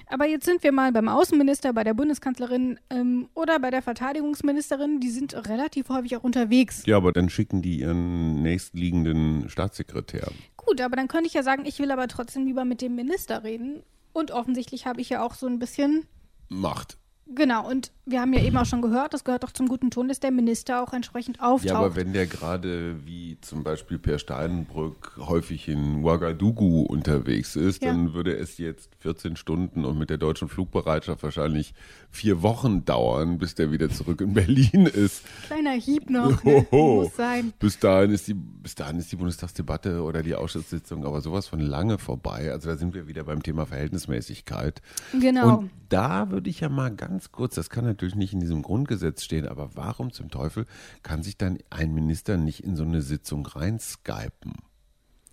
Aber jetzt sind wir mal beim Außenminister, bei der Bundeskanzlerin ähm, oder bei der Verteidigungsministerin. Die sind relativ häufig auch unterwegs. Ja, aber dann schicken die ihren nächstliegenden Staatssekretär. Gut, aber dann könnte ich ja sagen, ich will aber trotzdem lieber mit dem Minister reden. Und offensichtlich habe ich ja auch so ein bisschen Macht. Genau, und wir haben ja eben auch schon gehört, das gehört auch zum guten Ton, dass der Minister auch entsprechend auftaucht. Ja, aber wenn der gerade wie zum Beispiel Per Steinbrück häufig in Ouagadougou unterwegs ist, Ja. dann würde es jetzt 14 Stunden und mit der deutschen Flugbereitschaft wahrscheinlich vier Wochen dauern, bis der wieder zurück in [LAUGHS] Berlin ist. Kleiner Hieb noch, ne? Muss sein. Bis dahin ist die, bis dahin ist die Bundestagsdebatte oder die Ausschusssitzung aber sowas von lange vorbei. Also da sind wir wieder beim Thema Verhältnismäßigkeit. Genau. Und da würde ich ja mal ganz kurz, das kann natürlich nicht in diesem Grundgesetz stehen, aber warum zum Teufel kann sich dann ein Minister nicht in so eine Sitzung reinskypen?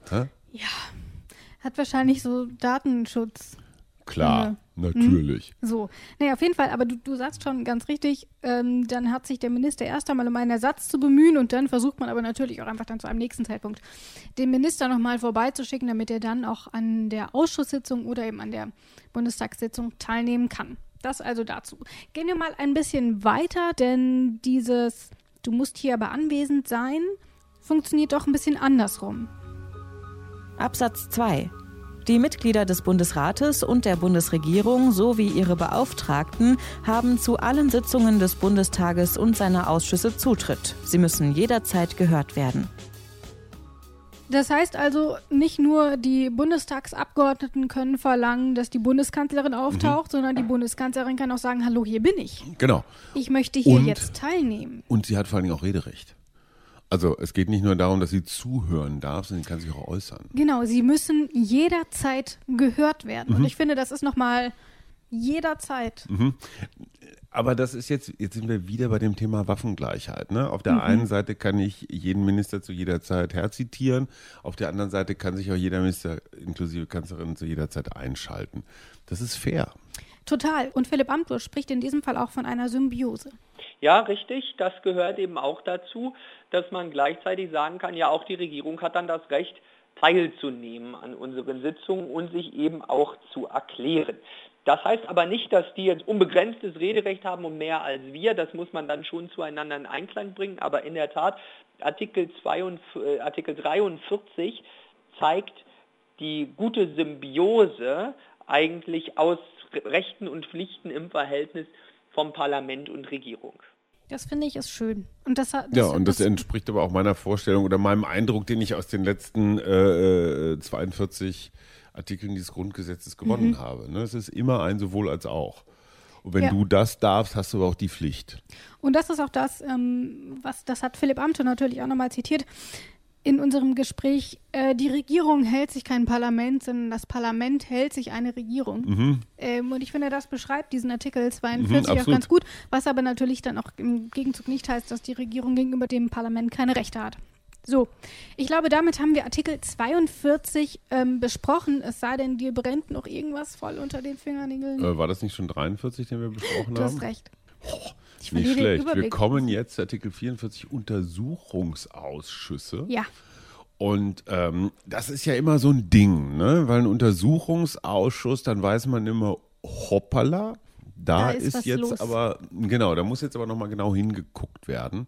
Hä? Hat wahrscheinlich so Datenschutz. Klar, Ja. natürlich. So, naja, auf jeden Fall, aber du, du sagst schon ganz richtig, ähm, dann hat sich der Minister erst einmal um einen Ersatz zu bemühen und dann versucht man aber natürlich auch einfach dann zu einem nächsten Zeitpunkt den Minister nochmal vorbeizuschicken, damit er dann auch an der Ausschusssitzung oder eben an der Bundestagssitzung teilnehmen kann. Das also dazu. Gehen wir mal ein bisschen weiter, denn dieses Du musst hier aber anwesend sein, funktioniert doch ein bisschen andersrum. Absatz 2. Die Mitglieder des Bundesrates und der Bundesregierung sowie ihre Beauftragten haben zu allen Sitzungen des Bundestages und seiner Ausschüsse Zutritt. Sie müssen jederzeit gehört werden. Das heißt also, nicht nur die Bundestagsabgeordneten können verlangen, dass die Bundeskanzlerin auftaucht, sondern die Bundeskanzlerin kann auch sagen, hallo, hier bin ich. Genau. Ich möchte hier Und- jetzt teilnehmen. Und sie hat vor allen Dingen auch Rederecht. Also es geht nicht nur darum, dass sie zuhören darf, sondern sie kann sich auch äußern. Genau, sie müssen jederzeit gehört werden. Mhm. Und ich finde, das ist nochmal jederzeit. Aber das ist jetzt, jetzt sind wir wieder bei dem Thema Waffengleichheit. Ne? Auf der Mhm. einen Seite kann ich jeden Minister zu jeder Zeit herzitieren, auf der anderen Seite kann sich auch jeder Minister, inklusive Kanzlerin, zu jeder Zeit einschalten. Das ist fair. Total. Und Philipp Amthor spricht in diesem Fall auch von einer Symbiose. Ja, richtig. Das gehört eben auch dazu, dass man gleichzeitig sagen kann, ja, auch die Regierung hat dann das Recht, teilzunehmen an unseren Sitzungen und sich eben auch zu erklären. Das heißt aber nicht, dass die jetzt unbegrenztes Rederecht haben und mehr als wir. Das muss man dann schon zueinander in Einklang bringen. Aber in der Tat, Artikel, 42, äh, Artikel 43 zeigt die gute Symbiose eigentlich aus Rechten und Pflichten im Verhältnis vom Parlament und Regierung. Das finde ich ist schön. Und das, hat- Ja, und das entspricht aber auch meiner Vorstellung oder meinem Eindruck, den ich aus den letzten äh, äh, 42 Artikeln dieses Grundgesetzes gewonnen habe. Ne? Es ist immer ein sowohl als auch. Und wenn Ja. du das darfst, hast du aber auch die Pflicht. Und das ist auch das, ähm, was das hat Philipp Amthor natürlich auch nochmal zitiert in unserem Gespräch. Äh, die Regierung hält sich kein Parlament, sondern das Parlament hält sich eine Regierung. Ähm, und ich finde, das beschreibt diesen Artikel 42 auch Mhm. absolut. ganz gut, was aber natürlich dann auch im Gegenzug nicht heißt, dass die Regierung gegenüber dem Parlament keine Rechte hat. So, ich glaube, damit haben wir Artikel 42 ähm, besprochen, es sei denn, dir brennt noch irgendwas voll unter den Fingernägeln. Äh, war das nicht schon 43, den wir besprochen du haben? hast recht. Ich Nicht schlecht. Wir kommen jetzt zu Artikel 44 Untersuchungsausschüsse. Ja, Und ähm, das ist ja immer so ein Ding, ne? Weil ein Untersuchungsausschuss, dann weiß man immer, hoppala, da, Da ist ist, jetzt los. aber, genau, da muss jetzt aber nochmal genau hingeguckt werden.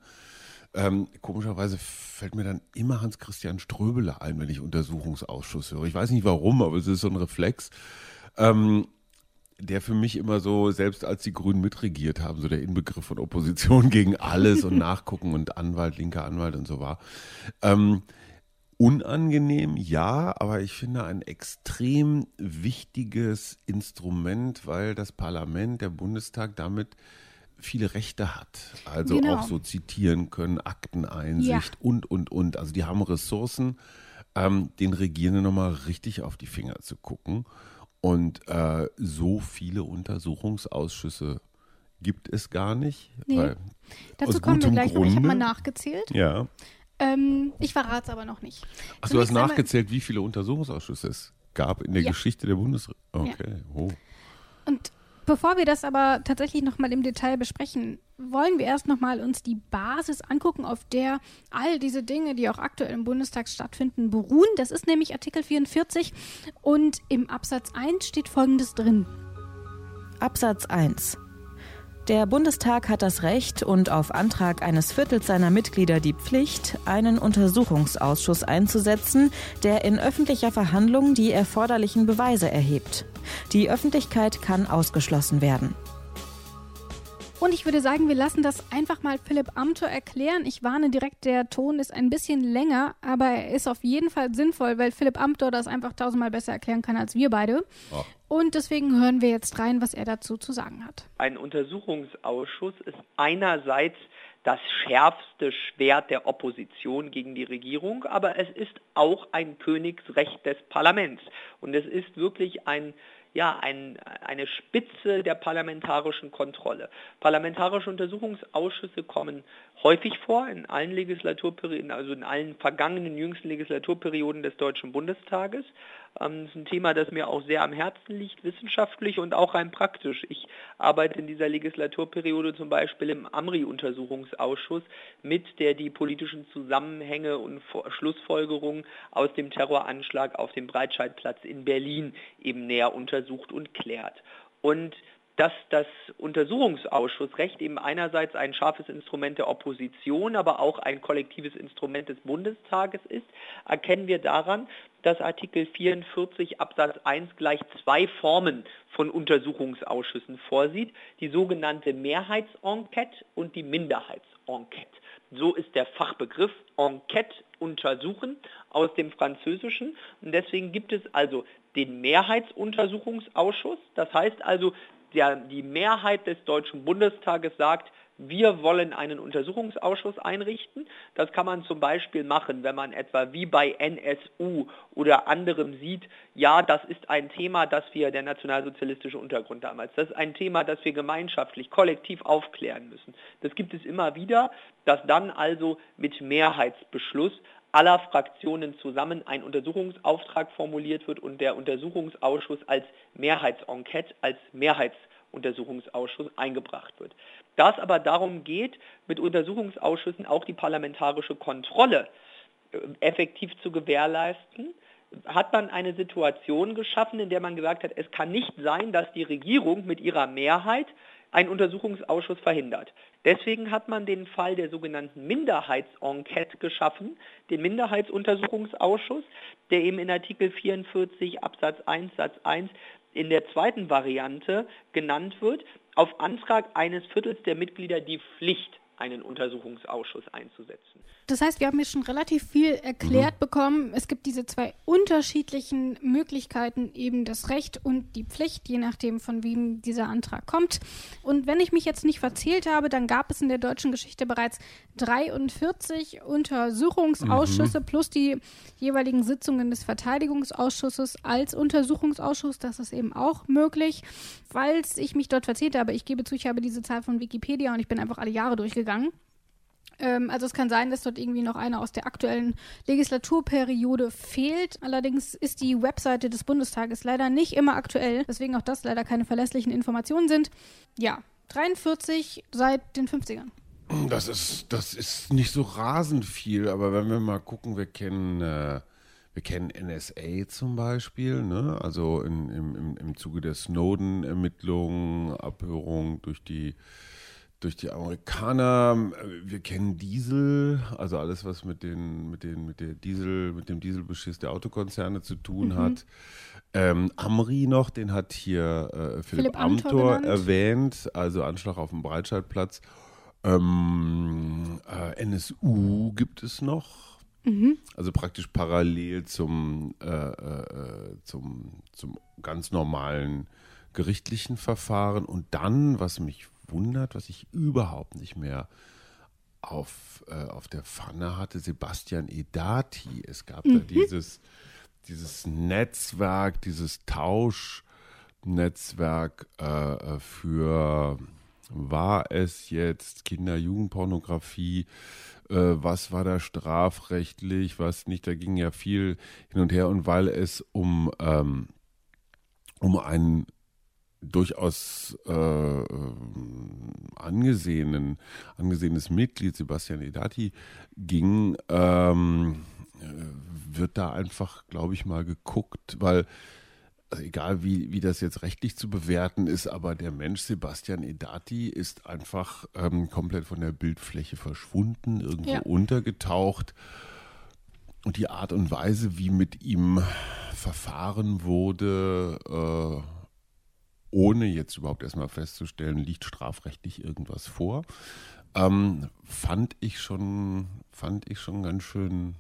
Ähm, komischerweise fällt mir dann immer Hans-Christian Ströbele ein, wenn ich Untersuchungsausschuss höre. Ich weiß nicht warum, aber es ist so ein Reflex. Ähm, der für mich immer so, selbst als die Grünen mitregiert haben, so der Inbegriff von Opposition [LAUGHS] gegen alles und Nachgucken und Anwalt, linker Anwalt und so war. Ähm, unangenehm, ja, aber ich finde ein extrem wichtiges Instrument, weil das Parlament, der Bundestag damit viele Rechte hat. Also Genau. auch so zitieren können, Akteneinsicht Ja. und, und, und. Also die haben Ressourcen, ähm, den Regierenden nochmal richtig auf die Finger zu gucken. Und äh, so viele Untersuchungsausschüsse gibt es gar nicht. Nee. Dazu kommen wir gleich noch. Ich habe Grunde. mal nachgezählt. ja. Ähm, ich verrate es aber noch nicht. Ach, du hast nachgezählt, wie viele Untersuchungsausschüsse es gab in der Ja. Geschichte der Bundesregierung. Okay, oh. Und bevor wir das aber tatsächlich nochmal im Detail besprechen, wollen wir erst nochmal uns die Basis angucken, auf der all diese Dinge, die auch aktuell im Bundestag stattfinden, beruhen. Das ist nämlich Artikel 44 und im Absatz 1 steht Folgendes drin. Absatz 1. Der Bundestag hat das Recht und auf Antrag eines Viertels seiner Mitglieder die Pflicht, einen Untersuchungsausschuss einzusetzen, der in öffentlicher Verhandlung die erforderlichen Beweise erhebt. Die Öffentlichkeit kann ausgeschlossen werden. Und ich würde sagen, wir lassen das einfach mal Philipp Amthor erklären. Ich warne direkt, der Ton ist ein bisschen länger, aber er ist auf jeden Fall sinnvoll, weil Philipp Amthor das einfach tausendmal besser erklären kann als wir beide. Oh. Und deswegen hören wir jetzt rein, was er dazu zu sagen hat. Ein Untersuchungsausschuss ist einerseits das schärfste Schwert der Opposition gegen die Regierung, aber es ist auch ein Königsrecht des Parlaments. Und es ist wirklich ein ja, ein, eine Spitze der parlamentarischen Kontrolle. Parlamentarische Untersuchungsausschüsse kommen häufig vor in allen Legislaturperioden, also in allen vergangenen jüngsten Legislaturperioden des Deutschen Bundestages. Ähm, das ist ein Thema, das mir auch sehr am Herzen liegt, wissenschaftlich und auch rein praktisch. Ich arbeite in dieser Legislaturperiode zum Beispiel im AMRI-Untersuchungsausschuss mit, der die politischen Zusammenhänge und Schlussfolgerungen aus dem Terroranschlag auf dem Breitscheidplatz in Berlin eben näher untersucht und klärt. Und dass das Untersuchungsausschussrecht eben einerseits ein scharfes Instrument der Opposition, aber auch ein kollektives Instrument des Bundestages ist, erkennen wir daran, dass Artikel 44 Absatz 1 gleich zwei Formen von Untersuchungsausschüssen vorsieht, die sogenannte Mehrheitsenquete und die Minderheitsenquete. So ist der Fachbegriff Enquete untersuchen aus dem Französischen. Und deswegen gibt es also den Mehrheitsuntersuchungsausschuss. Das heißt also, der, die Mehrheit des Deutschen Bundestages sagt, wir wollen einen Untersuchungsausschuss einrichten. Das kann man zum Beispiel machen, wenn man etwa wie bei NSU oder anderem sieht, ja, das ist ein Thema, das wir, der nationalsozialistische Untergrund damals, das ist ein Thema, das wir gemeinschaftlich, kollektiv aufklären müssen. Das gibt es immer wieder, dass dann also mit Mehrheitsbeschluss aller Fraktionen zusammen ein Untersuchungsauftrag formuliert wird und der Untersuchungsausschuss als Mehrheitsenquete, als Mehrheitsuntersuchungsausschuss eingebracht wird. Da es aber darum geht, mit Untersuchungsausschüssen auch die parlamentarische Kontrolle äh, effektiv zu gewährleisten, hat man eine Situation geschaffen, in der man gesagt hat, es kann nicht sein, dass die Regierung mit ihrer Mehrheit einen Untersuchungsausschuss verhindert. Deswegen hat man den Fall der sogenannten Minderheitsenquete geschaffen, den Minderheitsuntersuchungsausschuss, der eben in Artikel 44 Absatz 1 Satz 1 in der zweiten Variante genannt wird, auf Antrag eines Viertels der Mitglieder die Pflicht einen Untersuchungsausschuss einzusetzen. Das heißt, wir haben jetzt schon relativ viel erklärt mhm. bekommen. Es gibt diese zwei unterschiedlichen Möglichkeiten, eben das Recht und die Pflicht, je nachdem, von wem dieser Antrag kommt. Und wenn ich mich jetzt nicht verzählt habe, dann gab es in der deutschen Geschichte bereits 43 Untersuchungsausschüsse mhm. plus die jeweiligen Sitzungen des Verteidigungsausschusses als Untersuchungsausschuss. Das ist eben auch möglich. Falls ich mich dort verzählt habe, ich gebe zu, ich habe diese Zahl von Wikipedia und ich bin einfach alle Jahre durchgegangen. Ähm, also es kann sein, dass dort irgendwie noch einer aus der aktuellen Legislaturperiode fehlt. Allerdings ist die Webseite des Bundestages leider nicht immer aktuell, weswegen auch das leider keine verlässlichen Informationen sind. Ja, 43 seit den 50ern. Das ist, das ist nicht so rasend viel, aber wenn wir mal gucken, wir kennen, äh, wir kennen NSA zum Beispiel, ne? also in, im, im Zuge der Snowden-Ermittlungen, Abhörung durch die durch die Amerikaner. Wir kennen Diesel, also alles, was mit den, mit den, mit der Diesel, mit dem Dieselbeschiss der Autokonzerne zu tun mhm. hat. Ähm, Amri noch, den hat hier äh, Philipp, Philipp Amthor, Amthor erwähnt, also Anschlag auf dem Breitscheidplatz. Ähm, äh, NSU gibt es noch. Mhm. Also praktisch parallel zum, äh, äh, zum, zum ganz normalen gerichtlichen Verfahren. Und dann, was mich wundert, was ich überhaupt nicht mehr auf, äh, auf der Pfanne hatte, Sebastian Edati. Es gab mhm. da dieses, dieses Netzwerk, dieses Tauschnetzwerk äh, äh, für, war es jetzt Kinder-Jugendpornografie? Äh, was war da strafrechtlich, was nicht? Da ging ja viel hin und her. Und weil es um, ähm, um einen durchaus äh, angesehenen, angesehenes Mitglied, Sebastian Edati, ging, ähm, wird da einfach, glaube ich, mal geguckt, weil also egal wie, wie das jetzt rechtlich zu bewerten ist, aber der Mensch Sebastian Edati ist einfach ähm, komplett von der Bildfläche verschwunden, irgendwo ja. untergetaucht. Und die Art und Weise, wie mit ihm verfahren wurde, äh, ohne jetzt überhaupt erstmal festzustellen, liegt strafrechtlich irgendwas vor, ähm, fand ich schon, fand ich schon ganz schön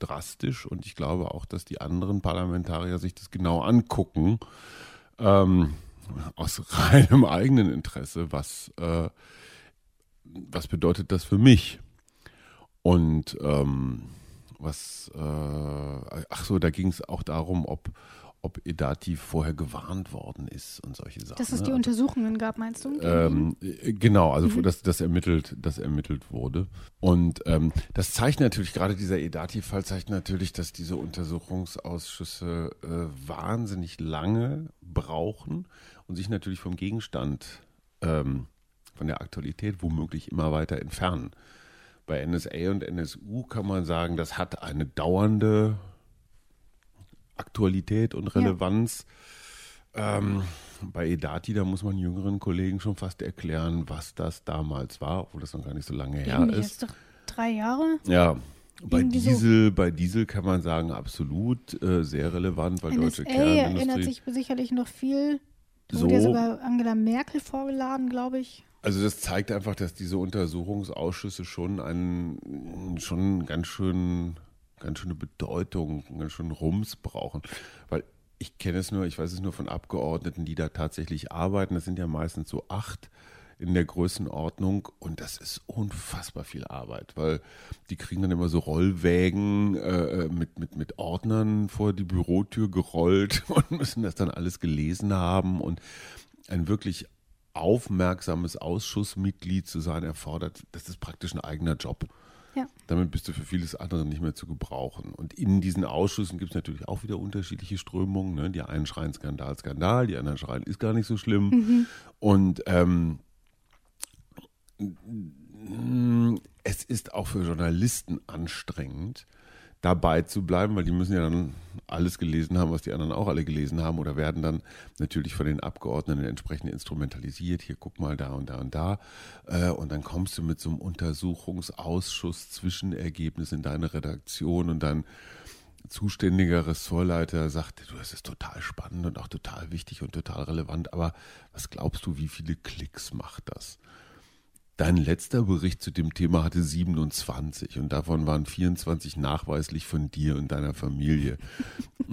drastisch und ich glaube auch, dass die anderen Parlamentarier sich das genau angucken, ähm, aus [LAUGHS] reinem eigenen Interesse, was, äh, was bedeutet das für mich? Und ähm, was, äh, ach so, da ging es auch darum, ob, ob Edati vorher gewarnt worden ist und solche Sachen. Dass es ne? die Untersuchungen gab, meinst du? Ähm, äh, genau, also mhm. dass das ermittelt, das ermittelt wurde. Und ähm, das zeigt natürlich, gerade dieser Edati-Fall zeigt natürlich, dass diese Untersuchungsausschüsse äh, wahnsinnig lange brauchen und sich natürlich vom Gegenstand, ähm, von der Aktualität womöglich immer weiter entfernen. Bei NSA und NSU kann man sagen, das hat eine dauernde Aktualität und Relevanz. Ja. Ähm, bei Edati, da muss man jüngeren Kollegen schon fast erklären, was das damals war, obwohl das noch gar nicht so lange her Irgendwie ist. Jetzt doch drei Jahre? Ja. Bei Irgendwie Diesel, so. bei Diesel kann man sagen, absolut äh, sehr relevant, weil NSA deutsche Kernindustrie. erinnert sich sicherlich noch viel. Da So. wurde ja sogar Angela Merkel vorgeladen, glaube ich. Also das zeigt einfach, dass diese Untersuchungsausschüsse schon einen schon ganz schön ganz schöne Bedeutung, ganz schön Rums brauchen, weil ich kenne es nur, ich weiß es nur von Abgeordneten, die da tatsächlich arbeiten. Das sind ja meistens so acht in der Größenordnung und das ist unfassbar viel Arbeit, weil die kriegen dann immer so Rollwägen äh, mit, mit, mit Ordnern vor die Bürotür gerollt [LAUGHS] und müssen das dann alles gelesen haben und ein wirklich aufmerksames Ausschussmitglied zu sein erfordert, das ist praktisch ein eigener Job. Ja. Damit bist du für vieles andere nicht mehr zu gebrauchen. Und in diesen Ausschüssen gibt es natürlich auch wieder unterschiedliche Strömungen. Ne? Die einen schreien Skandal, Skandal, die anderen schreien, ist gar nicht so schlimm. Mhm. Und ähm, es ist auch für Journalisten anstrengend, dabei zu bleiben, weil die müssen ja dann alles gelesen haben, was die anderen auch alle gelesen haben oder werden dann natürlich von den Abgeordneten entsprechend instrumentalisiert. Hier guck mal da und da und da. Äh, Und dann kommst du mit so einem Untersuchungsausschuss Zwischenergebnis in deine Redaktion und dann zuständiger Ressortleiter sagt, du, das ist total spannend und auch total wichtig und total relevant, aber was glaubst du, wie viele Klicks macht das? Dein letzter Bericht zu dem Thema hatte 27 und davon waren 24 nachweislich von dir und deiner Familie. [LAUGHS]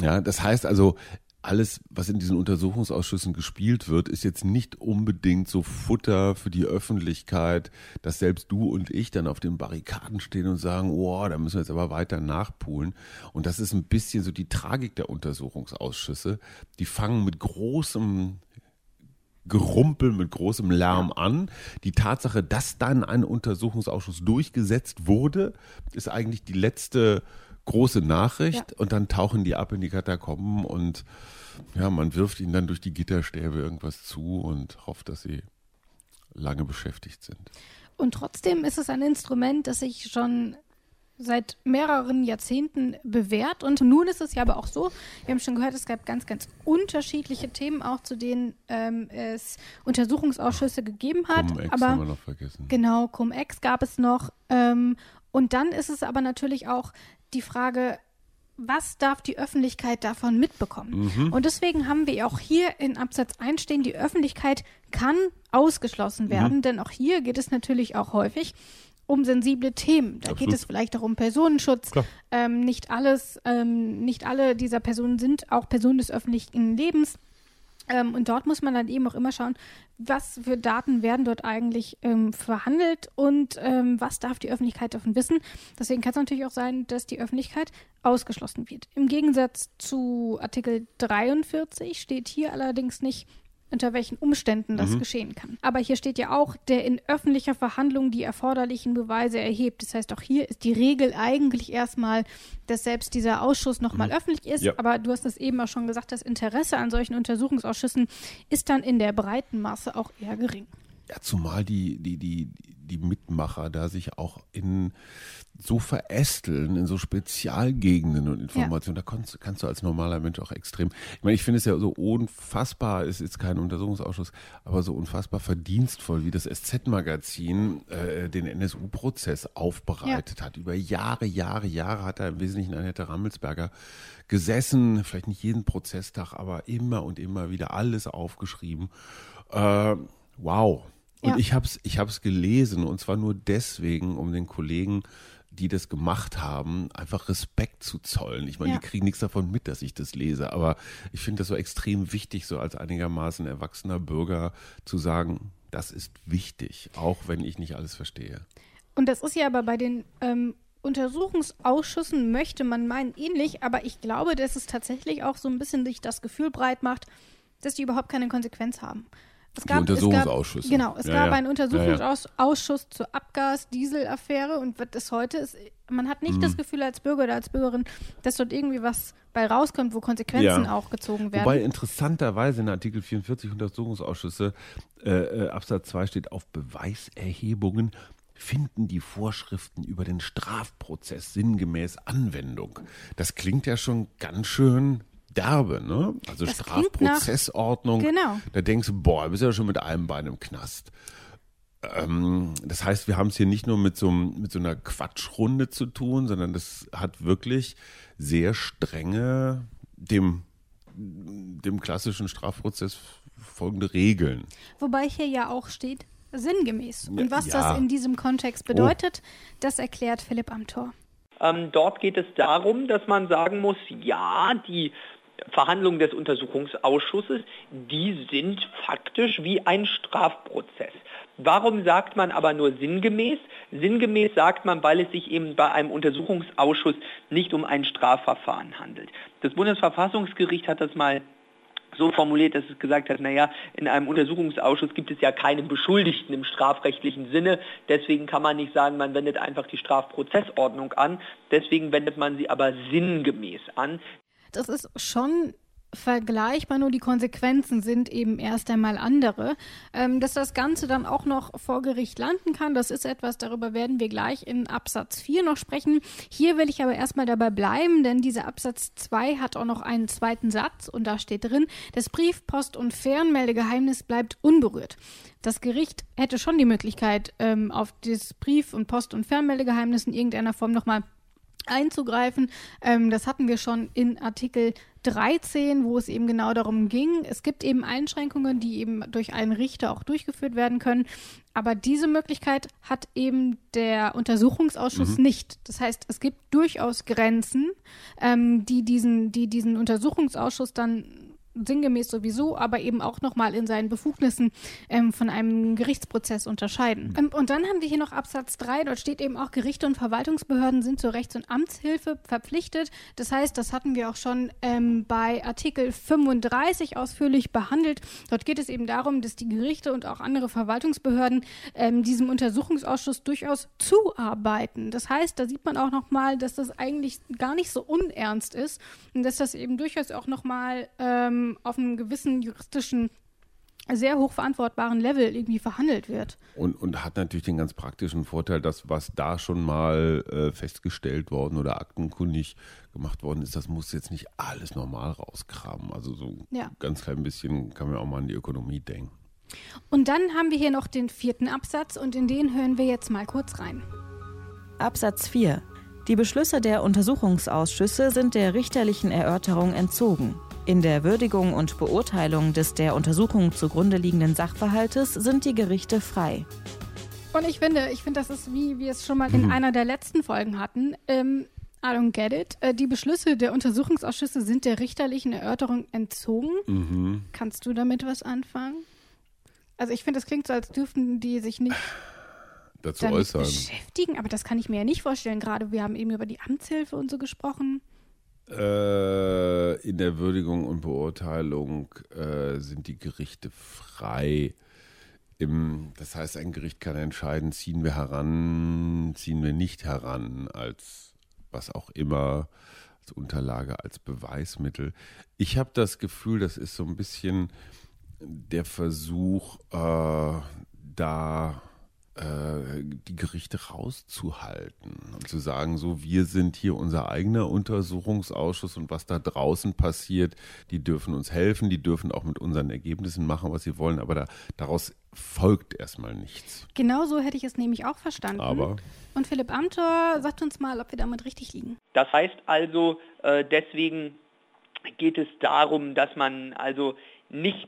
Ja, das heißt also, alles, was in diesen Untersuchungsausschüssen gespielt wird, ist jetzt nicht unbedingt so Futter für die Öffentlichkeit, dass selbst du und ich dann auf den Barrikaden stehen und sagen, oh, da müssen wir jetzt aber weiter nachpulen. Und das ist ein bisschen so die Tragik der Untersuchungsausschüsse. Die fangen mit großem Gerumpel mit großem Lärm an. Die Tatsache, dass dann ein Untersuchungsausschuss durchgesetzt wurde, ist eigentlich die letzte große Nachricht Ja. und dann tauchen die ab in die Katakomben und ja, man wirft ihnen dann durch die Gitterstäbe irgendwas zu und hofft, dass sie lange beschäftigt sind. Und trotzdem ist es ein Instrument, das sich schon seit mehreren Jahrzehnten bewährt. Und nun ist es ja aber auch so, wir haben schon gehört, es gab ganz, ganz unterschiedliche Themen, auch zu denen ähm, es Untersuchungsausschüsse gegeben hat. Cum-Ex aber haben wir noch vergessen. Genau, Cum-Ex gab es noch. Ähm, und dann ist es aber natürlich auch die Frage, was darf die Öffentlichkeit davon mitbekommen? Mhm. Und deswegen haben wir auch hier in Absatz 1 stehen, die Öffentlichkeit kann ausgeschlossen Mhm. werden, denn auch hier geht es natürlich auch häufig um sensible Themen. Da geht Absolut. es vielleicht auch um Personenschutz. Ähm, nicht alles, ähm, nicht alle dieser Personen sind auch Personen des öffentlichen Lebens. Ähm, und dort muss man dann eben auch immer schauen, was für Daten werden dort eigentlich ähm, verhandelt und ähm, was darf die Öffentlichkeit davon wissen. Deswegen kann es natürlich auch sein, dass die Öffentlichkeit ausgeschlossen wird. Im Gegensatz zu Artikel 43 steht hier allerdings nicht, unter welchen Umständen das geschehen kann. Aber hier steht ja auch, der in öffentlicher Verhandlung die erforderlichen Beweise erhebt. Das heißt, auch hier ist die Regel eigentlich erstmal, dass selbst dieser Ausschuss nochmal öffentlich ist. Ja. Aber du hast es eben auch schon gesagt, das Interesse an solchen Untersuchungsausschüssen ist dann in der breiten Masse auch eher gering. Ja, zumal die, die, die, die Mitmacher da sich auch in so verästeln, in so Spezialgegenden und Informationen. Ja. Da kannst, kannst, du als normaler Mensch auch extrem. Ich meine, ich finde es ja so unfassbar, es ist jetzt kein Untersuchungsausschuss, aber so unfassbar verdienstvoll, wie das SZ-Magazin äh, den NSU-Prozess aufbereitet ja. hat. Über Jahre, Jahre, Jahre hat er im Wesentlichen Annette Rammelsberger gesessen, vielleicht nicht jeden Prozesstag, aber immer und immer wieder alles aufgeschrieben. Äh, wow. Und ja. ich habe es ich hab's gelesen und zwar nur deswegen, um den Kollegen, die das gemacht haben, einfach Respekt zu zollen. Ich meine, ja. die kriegen nichts davon mit, dass ich das lese, aber ich finde das so extrem wichtig, so als einigermaßen erwachsener Bürger zu sagen, das ist wichtig, auch wenn ich nicht alles verstehe. Und das ist ja aber bei den ähm, Untersuchungsausschüssen möchte man meinen ähnlich, aber ich glaube, dass es tatsächlich auch so ein bisschen sich das Gefühl breit macht, dass die überhaupt keine Konsequenz haben. Es gab, Untersuchungsausschüsse. Es gab, genau, es ja, gab ja. einen Untersuchungsausschuss ja, zur Abgas-Diesel-Affäre und was ist heute ist, man hat nicht mhm. das Gefühl als Bürger oder als Bürgerin, dass dort irgendwie was bei rauskommt, wo Konsequenzen auch gezogen werden. Wobei interessanterweise in Artikel 44 Untersuchungsausschüsse äh, äh, Absatz 2 steht, auf Beweiserhebungen finden die Vorschriften über den Strafprozess sinngemäß Anwendung. Das klingt ja schon ganz schön derbe, ne? Also das Strafprozessordnung. Nach, genau. Da denkst du, boah, du bist ja schon mit einem Bein im Knast. Ähm, das heißt, wir haben es hier nicht nur mit so, mit so einer Quatschrunde zu tun, sondern das hat wirklich sehr strenge, dem, dem klassischen Strafprozess folgende Regeln. Wobei hier ja auch steht, sinngemäß. Und was ja. das in diesem Kontext bedeutet, oh. das erklärt Philipp Amthor. Ähm, dort geht es darum, dass man sagen muss, ja, die Verhandlungen des Untersuchungsausschusses, die sind faktisch wie ein Strafprozess. Warum sagt man aber nur sinngemäß? Sinngemäß sagt man, weil es sich eben bei einem Untersuchungsausschuss nicht um ein Strafverfahren handelt. Das Bundesverfassungsgericht hat das mal so formuliert, dass es gesagt hat, naja, in einem Untersuchungsausschuss gibt es ja keine Beschuldigten im strafrechtlichen Sinne. Deswegen kann man nicht sagen, man wendet einfach die Strafprozessordnung an. Deswegen wendet man sie aber sinngemäß an. Das ist schon vergleichbar, nur die Konsequenzen sind eben erst einmal andere. Ähm, dass das Ganze dann auch noch vor Gericht landen kann, das ist etwas, darüber werden wir gleich in Absatz 4 noch sprechen. Hier will ich aber erstmal dabei bleiben, denn dieser Absatz 2 hat auch noch einen zweiten Satz und da steht drin, das Brief-, Post- und Fernmeldegeheimnis bleibt unberührt. Das Gericht hätte schon die Möglichkeit, ähm, auf das Brief- und Post- und Fernmeldegeheimnis in irgendeiner Form nochmal einzugreifen. Ähm, das hatten wir schon in Artikel 13, wo es eben genau darum ging. Es gibt eben Einschränkungen, die eben durch einen Richter auch durchgeführt werden können. Aber diese Möglichkeit hat eben der Untersuchungsausschuss mhm. nicht. Das heißt, es gibt durchaus Grenzen, ähm, die, diesen, die diesen Untersuchungsausschuss dann sinngemäß sowieso, aber eben auch nochmal in seinen Befugnissen ähm, von einem Gerichtsprozess unterscheiden. Mhm. Ähm, und dann haben wir hier noch Absatz 3, dort steht eben auch, Gerichte und Verwaltungsbehörden sind zur Rechts- und Amtshilfe verpflichtet. Das heißt, das hatten wir auch schon ähm, bei Artikel 35 ausführlich behandelt. Dort geht es eben darum, dass die Gerichte und auch andere Verwaltungsbehörden ähm, diesem Untersuchungsausschuss durchaus zuarbeiten. Das heißt, da sieht man auch nochmal, dass das eigentlich gar nicht so unernst ist und dass das eben durchaus auch nochmal ähm, auf einem gewissen juristischen sehr hoch verantwortbaren Level irgendwie verhandelt wird. Und, und hat natürlich den ganz praktischen Vorteil, dass was da schon mal äh, festgestellt worden oder aktenkundig gemacht worden ist, das muss jetzt nicht alles normal rauskramen. Also so ja. ganz klein bisschen kann man auch mal an die Ökonomie denken. Und dann haben wir hier noch den vierten Absatz und in den hören wir jetzt mal kurz rein. Absatz 4. Die Beschlüsse der Untersuchungsausschüsse sind der richterlichen Erörterung entzogen. In der Würdigung und Beurteilung des der Untersuchung zugrunde liegenden Sachverhaltes sind die Gerichte frei. Und ich finde, ich finde, das ist wie wir es schon mal in mhm. einer der letzten Folgen hatten. Ähm, I don't get it. Äh, die Beschlüsse der Untersuchungsausschüsse sind der richterlichen Erörterung entzogen. Mhm. Kannst du damit was anfangen? Also ich finde, das klingt so, als dürften die sich nicht dazu äußern. beschäftigen, aber das kann ich mir ja nicht vorstellen. Gerade wir haben eben über die Amtshilfe und so gesprochen. Äh, in der Würdigung und Beurteilung äh, sind die Gerichte frei. Im, das heißt, ein Gericht kann entscheiden, ziehen wir heran, ziehen wir nicht heran, als was auch immer, als Unterlage, als Beweismittel. Ich habe das Gefühl, das ist so ein bisschen der Versuch, äh, da die Gerichte rauszuhalten und zu sagen, so wir sind hier unser eigener Untersuchungsausschuss und was da draußen passiert, die dürfen uns helfen, die dürfen auch mit unseren Ergebnissen machen, was sie wollen, aber da, daraus folgt erstmal nichts. Genau so hätte ich es nämlich auch verstanden. Aber und Philipp Amthor sagt uns mal, ob wir damit richtig liegen. Das heißt also, äh, deswegen geht es darum, dass man also nicht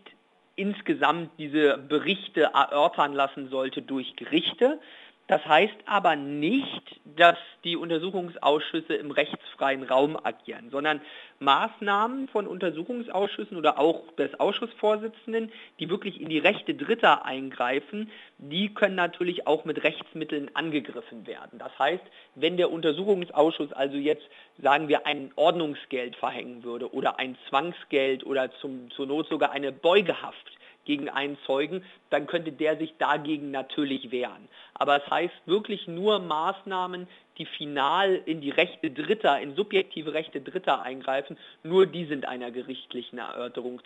insgesamt diese Berichte erörtern lassen sollte durch Gerichte. Das heißt aber nicht, dass die Untersuchungsausschüsse im rechtsfreien Raum agieren, sondern Maßnahmen von Untersuchungsausschüssen oder auch des Ausschussvorsitzenden, die wirklich in die Rechte Dritter eingreifen, die können natürlich auch mit Rechtsmitteln angegriffen werden. Das heißt, wenn der Untersuchungsausschuss also jetzt, sagen wir, ein Ordnungsgeld verhängen würde oder ein Zwangsgeld oder zum, zur Not sogar eine Beugehaft, gegen einen Zeugen, dann könnte der sich dagegen natürlich wehren. Aber es heißt wirklich nur Maßnahmen, die final in die Rechte Dritter, in subjektive Rechte Dritter eingreifen, nur die sind einer gerichtlichen Erörterung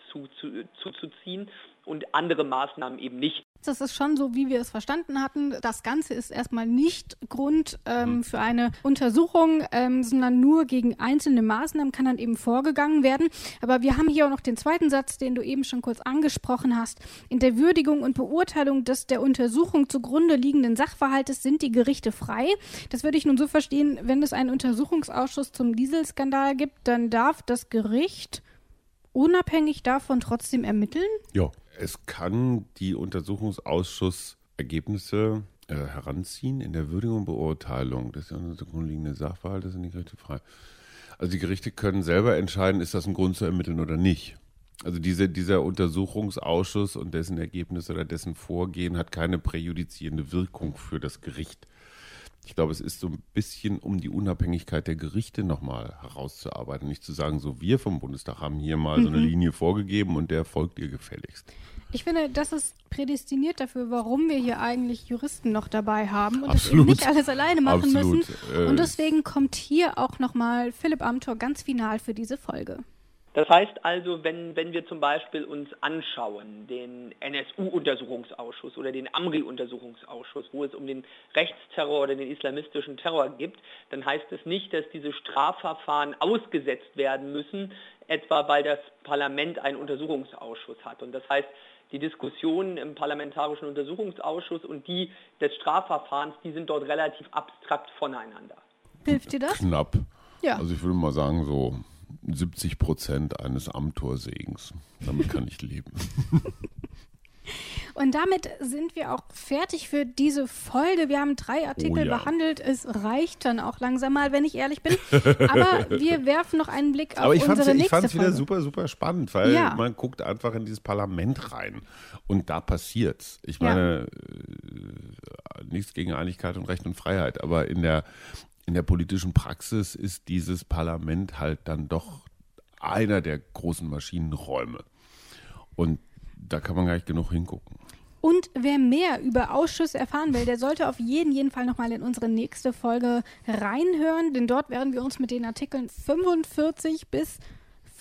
zuzuziehen und andere Maßnahmen eben nicht. Das ist schon so, wie wir es verstanden hatten. Das Ganze ist erstmal nicht Grund ähm, mhm. für eine Untersuchung, ähm, sondern nur gegen einzelne Maßnahmen kann dann eben vorgegangen werden. Aber wir haben hier auch noch den zweiten Satz, den du eben schon kurz angesprochen hast. In der Würdigung und Beurteilung des der Untersuchung zugrunde liegenden Sachverhaltes sind die Gerichte frei. Das würde ich nun so verstehen, wenn es einen Untersuchungsausschuss zum Dieselskandal gibt, dann darf das Gericht unabhängig davon trotzdem ermitteln? Ja es kann die Untersuchungsausschuss-Ergebnisse äh, heranziehen in der Würdigung und Beurteilung des zugrunde liegenden Sachverhaltes sind die Gerichte frei. Also die Gerichte können selber entscheiden, ist das ein Grund zu ermitteln oder nicht. Also diese, dieser Untersuchungsausschuss und dessen Ergebnisse oder dessen Vorgehen hat keine präjudizierende Wirkung für das Gericht. Ich glaube, es ist so ein bisschen, um die Unabhängigkeit der Gerichte nochmal herauszuarbeiten. Nicht zu sagen, so wir vom Bundestag haben hier mal mhm. so eine mhm. Linie vorgegeben und der folgt ihr gefälligst. Ich finde, das ist prädestiniert dafür, warum wir hier eigentlich Juristen noch dabei haben und das eben nicht alles alleine machen Absolut. müssen. Äh, und deswegen kommt hier auch nochmal Philipp Amthor ganz final für diese Folge. Das heißt also, wenn, wenn wir zum Beispiel uns anschauen, den NSU-Untersuchungsausschuss oder den AMRI-Untersuchungsausschuss, wo es um den Rechtsterror oder den islamistischen Terror gibt, dann heißt es nicht, dass diese Strafverfahren ausgesetzt werden müssen, etwa weil das Parlament einen Untersuchungsausschuss hat. Und das heißt, die Diskussionen im Parlamentarischen Untersuchungsausschuss und die des Strafverfahrens, die sind dort relativ abstrakt voneinander. Hilft dir das? Knapp. Ja. Also ich würde mal sagen, so 70 Prozent eines Amtorsegens. Damit kann ich leben. [LAUGHS] Und damit sind wir auch fertig für diese Folge. Wir haben drei Artikel oh ja. behandelt. Es reicht dann auch langsam mal, wenn ich ehrlich bin. Aber [LAUGHS] wir werfen noch einen Blick auf unsere nächste Folge. Ich fand es wieder super, super spannend, weil ja. man guckt einfach in dieses Parlament rein und da passiert's. Ich meine, ja. Äh, nichts gegen Einigkeit und Recht und Freiheit, aber in der in der politischen Praxis ist dieses Parlament halt dann doch einer der großen Maschinenräume. Und da kann man gar nicht genug hingucken. Und wer mehr über Ausschüsse erfahren will, der sollte auf jeden, jeden Fall nochmal in unsere nächste Folge reinhören, denn dort werden wir uns mit den Artikeln 45 bis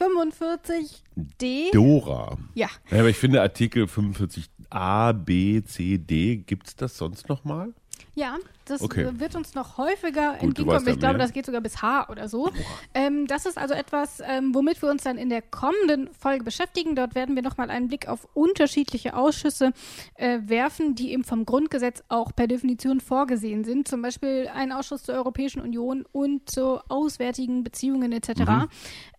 45d. Dora. Ja. ja aber ich finde Artikel 45a, b, c, d, gibt es das sonst nochmal? Ja, das okay. wird uns noch häufiger entgegenkommen. Ich glaube, das geht sogar bis H oder so. Ähm, das ist also etwas, ähm, womit wir uns dann in der kommenden Folge beschäftigen. Dort werden wir nochmal einen Blick auf unterschiedliche Ausschüsse äh, werfen, die eben vom Grundgesetz auch per Definition vorgesehen sind. Zum Beispiel ein Ausschuss zur Europäischen Union und zu auswärtigen Beziehungen etc. Mhm.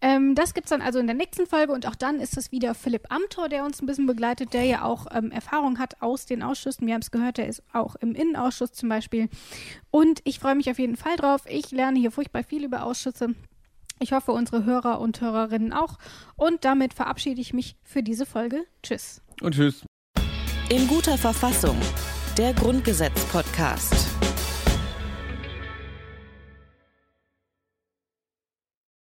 Ähm, das gibt es dann also in der nächsten Folge und auch dann ist es wieder Philipp Amthor, der uns ein bisschen begleitet, der ja auch ähm, Erfahrung hat aus den Ausschüssen. Wir haben es gehört, der ist auch im Innenausschuss zum Beispiel. Und ich freue mich auf jeden Fall drauf. Ich lerne hier furchtbar viel über Ausschüsse. Ich hoffe, unsere Hörer und Hörerinnen auch. Und damit verabschiede ich mich für diese Folge. Tschüss. Und tschüss. In guter Verfassung. Der Grundgesetz-Podcast.